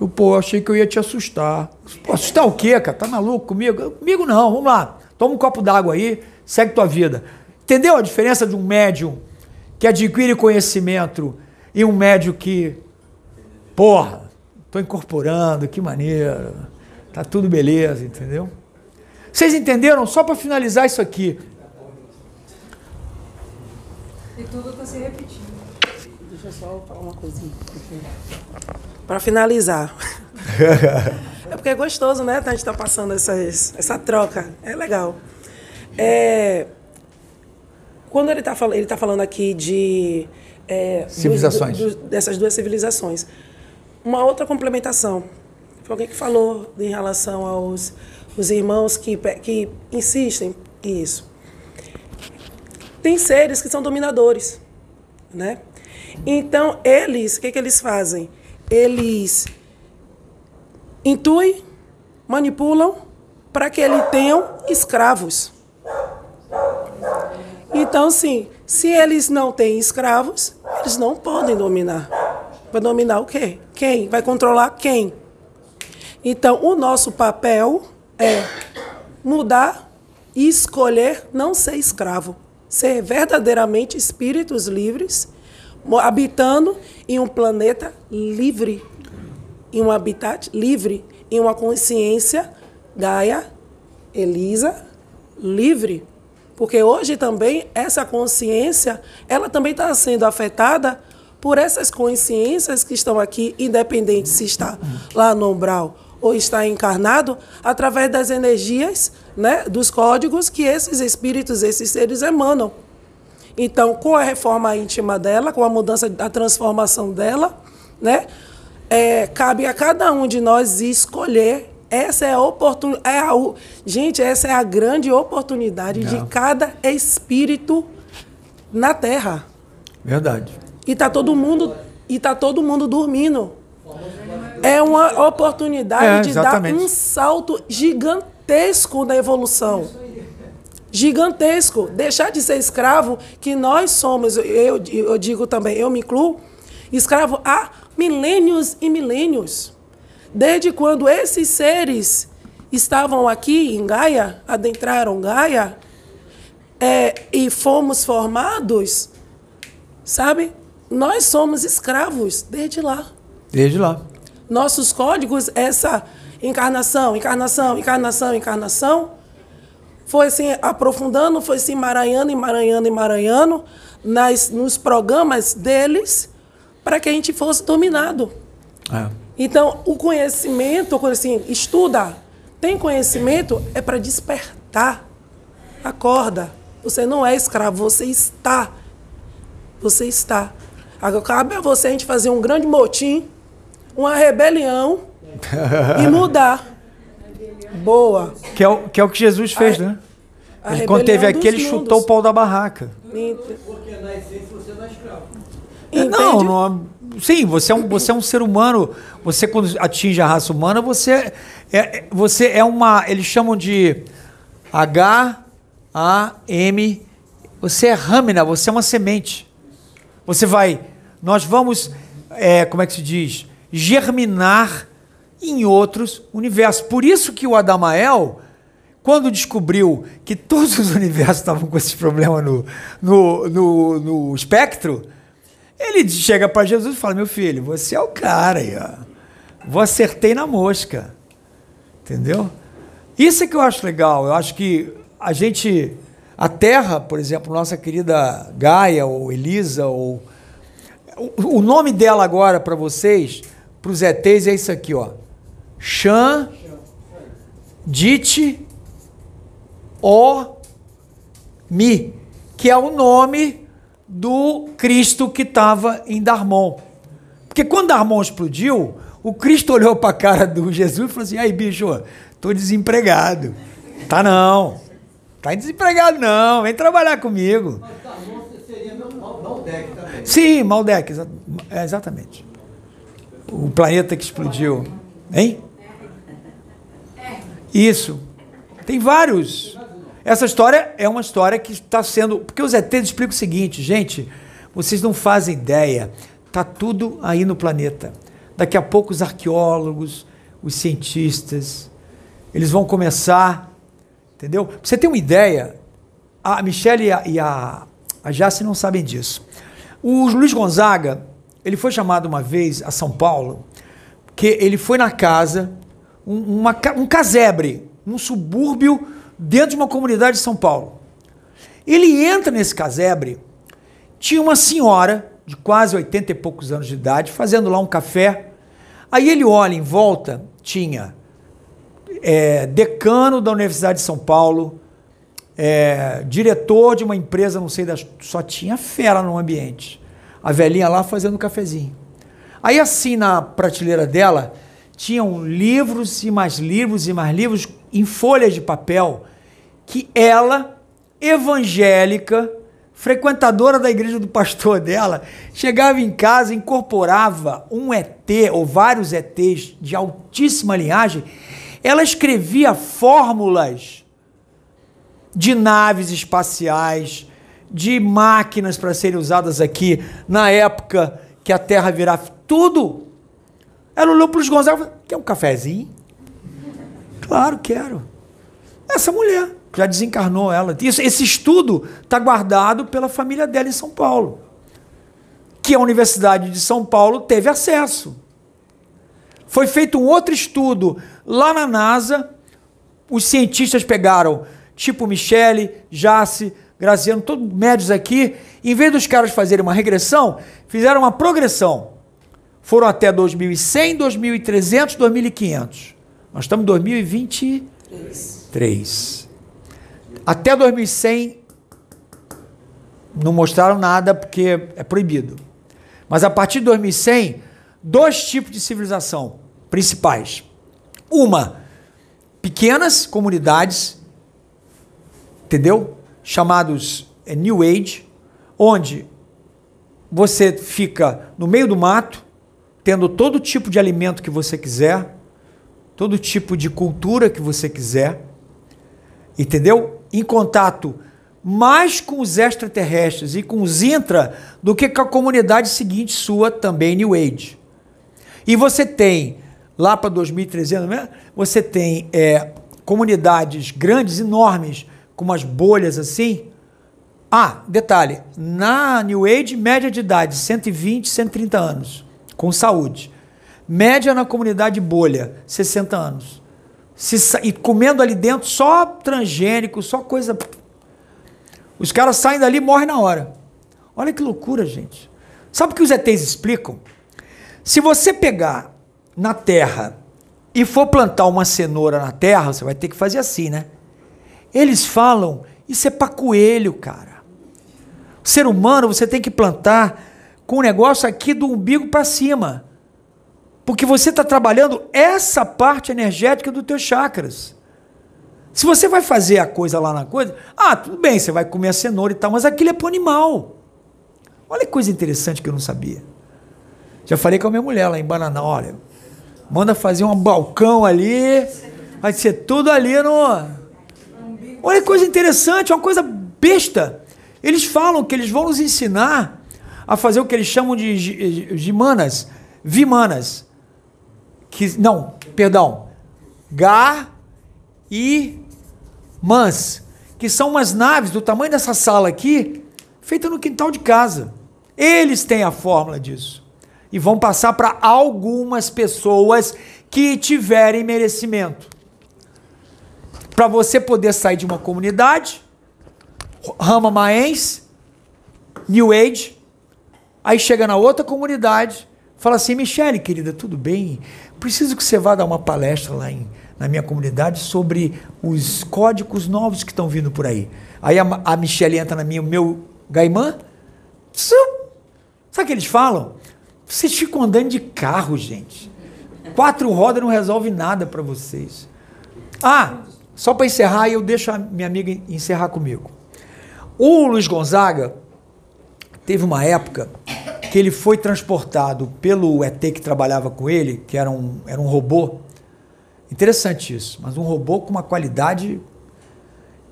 eu, pô, achei que eu ia te assustar. Pô, assustar o quê, cara? Tá maluco comigo? Comigo não, vamos lá. Toma um copo d'água aí, segue tua vida. Entendeu a diferença de um médium que adquire conhecimento e um médium que Porra, tô incorporando, que maneiro. Tá tudo beleza, entendeu? Vocês entenderam? Só para finalizar isso aqui. E tudo está se repetindo. Deixa eu só falar uma coisinha. Para finalizar. é porque é gostoso, né? A gente tá passando essas, essa troca. É legal. É, quando ele está falando, ele tá falando aqui de é, civilizações. Dos, dessas duas civilizações. Uma outra complementação. Foi alguém que falou em relação aos os irmãos que, que insistem nisso. Tem seres que são dominadores, né? Então, eles, o que, que eles fazem? Eles intuem, manipulam para que eles tenham escravos. Então, sim, se eles não têm escravos, eles não podem dominar. Vai dominar o quê? Quem? Vai controlar quem? Então, o nosso papel é mudar e escolher não ser escravo, ser verdadeiramente espíritos livres, habitando em um planeta livre, em um habitat livre, em uma consciência Gaia, Elisa, livre. Porque hoje também essa consciência, ela também está sendo afetada por essas consciências que estão aqui, independente se está lá no umbral ou está encarnado, através das energias, né, dos códigos que esses espíritos, esses seres emanam. Então, com a reforma íntima dela, com a mudança, a transformação dela, né, é, cabe a cada um de nós escolher. Essa é a oportunidade. É a, gente, essa é a grande oportunidade Não. de cada espírito na Terra. Verdade. E tá todo mundo e tá todo mundo dormindo. É uma oportunidade é, de dar um salto gigantesco na evolução gigantesco. Deixar de ser escravo, que nós somos, eu, eu digo também, eu me incluo, escravo há milênios e milênios. Desde quando esses seres estavam aqui em Gaia, adentraram Gaia, é, e fomos formados, sabe? Nós somos escravos desde lá. Desde lá. Nossos códigos, essa encarnação, encarnação, encarnação, encarnação, foi assim, aprofundando, foi se emaranhando, emaranhando, emaranhando nas, nos programas deles para que a gente fosse dominado. É. Então, o conhecimento, assim, estuda, tem conhecimento, é para despertar. Acorda. Você não é escravo, você está. Você está. Agora, cabe a você a gente fazer um grande motim, uma rebelião e mudar. Boa. Que é o que, é o que Jesus fez, a, né? Ele, quando teve aqui, ele mundos. chutou o pau da barraca. Porque na essência você não é escravo. Não, não, sim, você é, um, você é um ser humano. Você, quando atinge a raça humana, você é, você é uma. Eles chamam de H-A-M. Você é râmina, você é uma semente. Você vai. Nós vamos. É, como é que se diz? Germinar em outros universos. Por isso que o Adamael, quando descobriu que todos os universos estavam com esse problema no, no, no, no espectro, ele chega para Jesus e fala: Meu filho, você é o cara aí, ó. Vou acertei na mosca. Entendeu? Isso é que eu acho legal. Eu acho que a gente. A Terra, por exemplo, nossa querida Gaia ou Elisa, ou. O nome dela agora para vocês, para os ETs, é isso aqui, ó. Shan Dit O Mi, que é o nome do Cristo que estava em Darmon. Porque quando Darmon explodiu, o Cristo olhou para a cara do Jesus e falou assim: aí, bicho, tô desempregado. Tá não. Tá desempregado não, vem trabalhar comigo. Mas Darmon seria Maldek também. Sim, Maldek, é, exatamente. O planeta que explodiu. Hein? Isso. Tem vários. Essa história é uma história que está sendo. Porque os ETs explicam o seguinte, gente, vocês não fazem ideia. Está tudo aí no planeta. Daqui a pouco os arqueólogos, os cientistas, eles vão começar. Entendeu? Pra você ter uma ideia, a Michelle e a, e a, a Jace não sabem disso. O Luiz Gonzaga, ele foi chamado uma vez a São Paulo, que ele foi na casa um, uma, um casebre, um subúrbio dentro de uma comunidade de São Paulo. Ele entra nesse casebre, tinha uma senhora de quase 80 e poucos anos de idade fazendo lá um café. Aí ele olha em volta, tinha é, decano da Universidade de São Paulo, é, diretor de uma empresa, não sei, das, só tinha fera no ambiente. A velhinha lá fazendo um cafezinho. Aí assim na prateleira dela tinham livros e mais livros e mais livros em folhas de papel que ela, evangélica, frequentadora da igreja do pastor dela, chegava em casa, incorporava um ET ou vários ETs de altíssima linhagem, ela escrevia fórmulas de naves espaciais, de máquinas para serem usadas aqui na época que a Terra virava tudo ela olhou para os Gonzaga e falou: Quer um cafezinho? Claro, quero. Essa mulher já desencarnou ela. Isso, esse estudo está guardado pela família dela em São Paulo. que a Universidade de São Paulo teve acesso. Foi feito um outro estudo lá na NASA. Os cientistas pegaram, tipo Michele, Jace, Graziano, todos médios aqui. Em vez dos caras fazerem uma regressão, fizeram uma progressão. Foram até 2100, 2300, 2500. Nós estamos em 2023. Até 2100 não mostraram nada porque é proibido. Mas a partir de 2100, dois tipos de civilização principais. Uma, pequenas comunidades, entendeu? Chamados é, New Age, onde você fica no meio do mato, tendo todo tipo de alimento que você quiser, todo tipo de cultura que você quiser, entendeu? Em contato mais com os extraterrestres e com os intra do que com a comunidade seguinte sua, também New Age. E você tem, lá para 2300, né? você tem é, comunidades grandes, enormes, com umas bolhas assim. Ah, detalhe, na New Age, média de idade, 120, 130 anos, com saúde. Média na comunidade bolha, 60 anos. Se, e comendo ali dentro só transgênico, só coisa os caras saem dali e morrem na hora. Olha que loucura, gente. Sabe o que os ETs explicam? Se você pegar na terra e for plantar uma cenoura na terra, você vai ter que fazer assim, né? Eles falam, isso é para coelho, cara. O ser humano você tem que plantar com o negócio aqui do umbigo para cima. Porque você está trabalhando essa parte energética dos teus chakras. Se você vai fazer a coisa lá na coisa, ah, tudo bem, você vai comer a cenoura e tal, mas aquilo é para animal. Olha que coisa interessante que eu não sabia. Já falei com a minha mulher lá em Bananal, olha, manda fazer um balcão ali, vai ser tudo ali no. Olha que coisa interessante, uma coisa besta. Eles falam que eles vão nos ensinar a fazer o que eles chamam de gimanas, vimanas. Que, não, perdão. Gar e Mans, que são umas naves do tamanho dessa sala aqui, feita no quintal de casa. Eles têm a fórmula disso. E vão passar para algumas pessoas que tiverem merecimento. Para você poder sair de uma comunidade, Rama Maens, New Age, aí chega na outra comunidade, fala assim: Michele, querida, tudo bem? Preciso que você vá dar uma palestra lá em na minha comunidade sobre os códigos novos que estão vindo por aí. Aí a, a Michelle entra na minha, meu Gaimã. Sabe o que eles falam? Vocês ficam andando de carro, gente. Quatro rodas não resolve nada para vocês. Ah, só para encerrar, eu deixo a minha amiga encerrar comigo. O Luiz Gonzaga teve uma época que ele foi transportado pelo ET que trabalhava com ele, que era um, era um robô, Interessante isso, mas um robô com uma qualidade.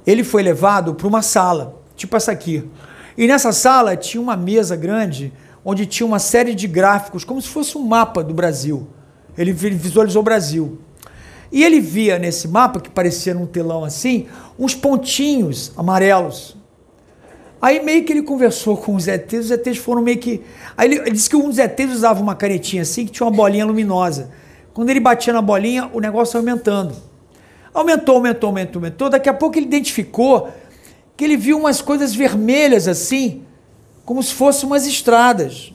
Ele foi levado para uma sala, tipo essa aqui. E nessa sala tinha uma mesa grande, onde tinha uma série de gráficos, como se fosse um mapa do Brasil. Ele visualizou o Brasil. E ele via nesse mapa, que parecia num telão assim, uns pontinhos amarelos. Aí meio que ele conversou com os ETs, os ETs foram meio que. Aí ele, ele disse que um dos ETs usava uma canetinha assim, que tinha uma bolinha luminosa. Quando ele batia na bolinha, o negócio aumentando. Aumentou, aumentou, aumentou, aumentou. Daqui a pouco ele identificou que ele viu umas coisas vermelhas assim, como se fossem umas estradas.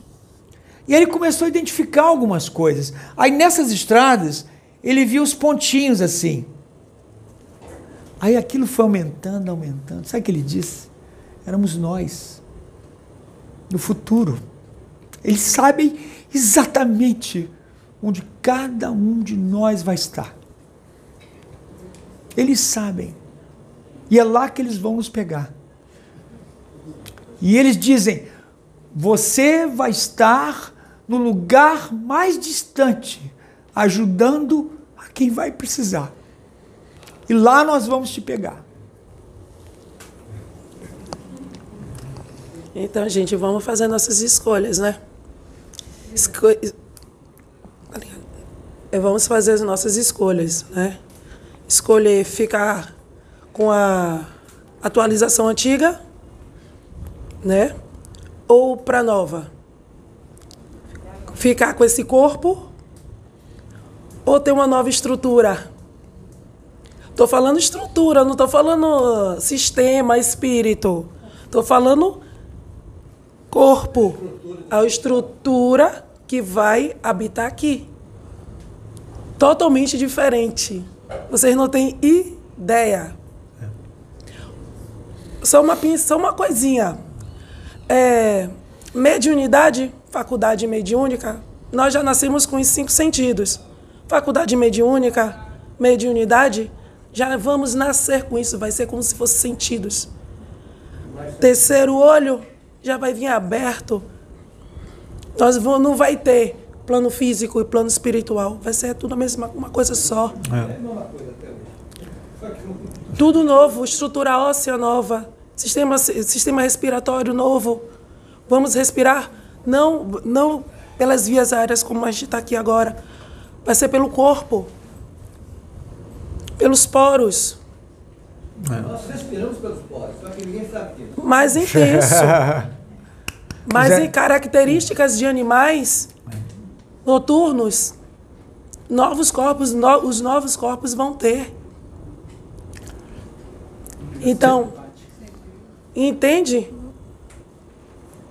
E aí ele começou a identificar algumas coisas. Aí nessas estradas, ele viu os pontinhos assim. Aí aquilo foi aumentando, aumentando. Sabe o que ele disse? Éramos nós. No futuro. Eles sabem exatamente onde cada um de nós vai estar. Eles sabem. E é lá que eles vão nos pegar. E eles dizem: você vai estar no lugar mais distante, ajudando a quem vai precisar. E lá nós vamos te pegar. Então, gente, vamos fazer nossas escolhas, né? Esco vamos fazer as nossas escolhas, né? Escolher ficar com a atualização antiga, né? Ou para nova. ficar com esse corpo ou ter uma nova estrutura? Estou falando estrutura, não estou falando sistema, espírito. Estou falando corpo. A estrutura que vai habitar aqui. Totalmente diferente. Vocês não têm ideia. Só uma, só uma coisinha. É, mediunidade, faculdade mediúnica, nós já nascemos com os cinco sentidos. Faculdade mediúnica, mediunidade, já vamos nascer com isso, vai ser como se fosse sentidos. Terceiro olho já vai vir aberto. Nós vamos, não vai ter plano físico e plano espiritual, vai ser tudo a mesma uma coisa só. É. Tudo novo, estrutura óssea nova, sistema, sistema respiratório novo. Vamos respirar não, não pelas vias aéreas como a gente está aqui agora, vai ser pelo corpo pelos poros. É. Nós respiramos pelos poros, só que ninguém sabe disso. Mais intenso. Mas em características de animais noturnos, novos corpos, no, os novos corpos vão ter. Então, entende?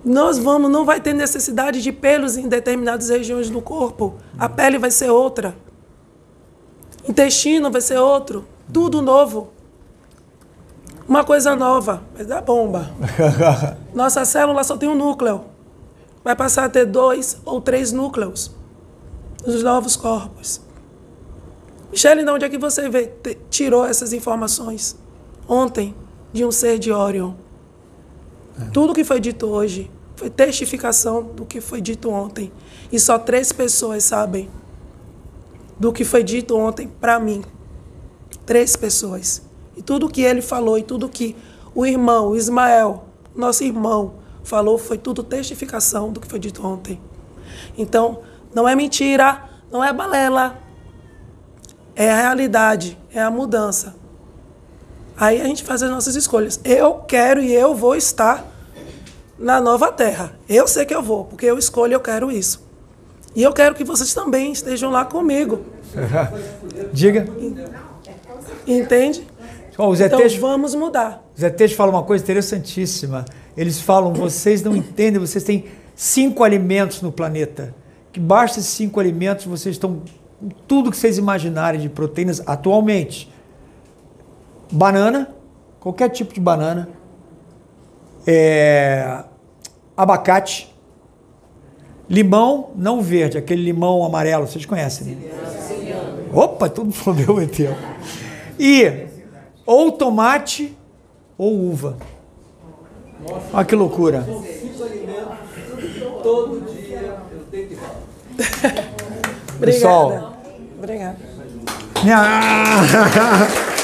Nós vamos, não vai ter necessidade de pelos em determinadas regiões do corpo. A pele vai ser outra. Intestino vai ser outro. Tudo novo. Uma coisa nova, mas dá bomba. Nossa célula só tem um núcleo. Vai passar a ter dois ou três núcleos nos novos corpos. Michele, de onde é que você vê, te, tirou essas informações? Ontem, de um ser de Orion. É. Tudo que foi dito hoje foi testificação do que foi dito ontem. E só três pessoas sabem do que foi dito ontem para mim. Três pessoas. E tudo que ele falou e tudo que o irmão, o Ismael, nosso irmão, falou foi tudo testificação do que foi dito ontem. Então, não é mentira, não é balela. É a realidade, é a mudança. Aí a gente faz as nossas escolhas. Eu quero e eu vou estar na nova terra. Eu sei que eu vou, porque eu escolho e eu quero isso. E eu quero que vocês também estejam lá comigo. Diga. Entende? Oh, então vamos mudar. Os ETs falam uma coisa interessantíssima. Eles falam: vocês não entendem, vocês têm cinco alimentos no planeta. Que basta esses cinco alimentos, vocês estão tudo que vocês imaginarem de proteínas atualmente. Banana, qualquer tipo de banana, é, abacate, Limão não verde, aquele limão amarelo, vocês conhecem, né? Opa, todo mundo falou meu. E ou tomate ou uva. Olha que loucura. Todo dia eu tenho que Obrigada. Pessoal. Obrigada.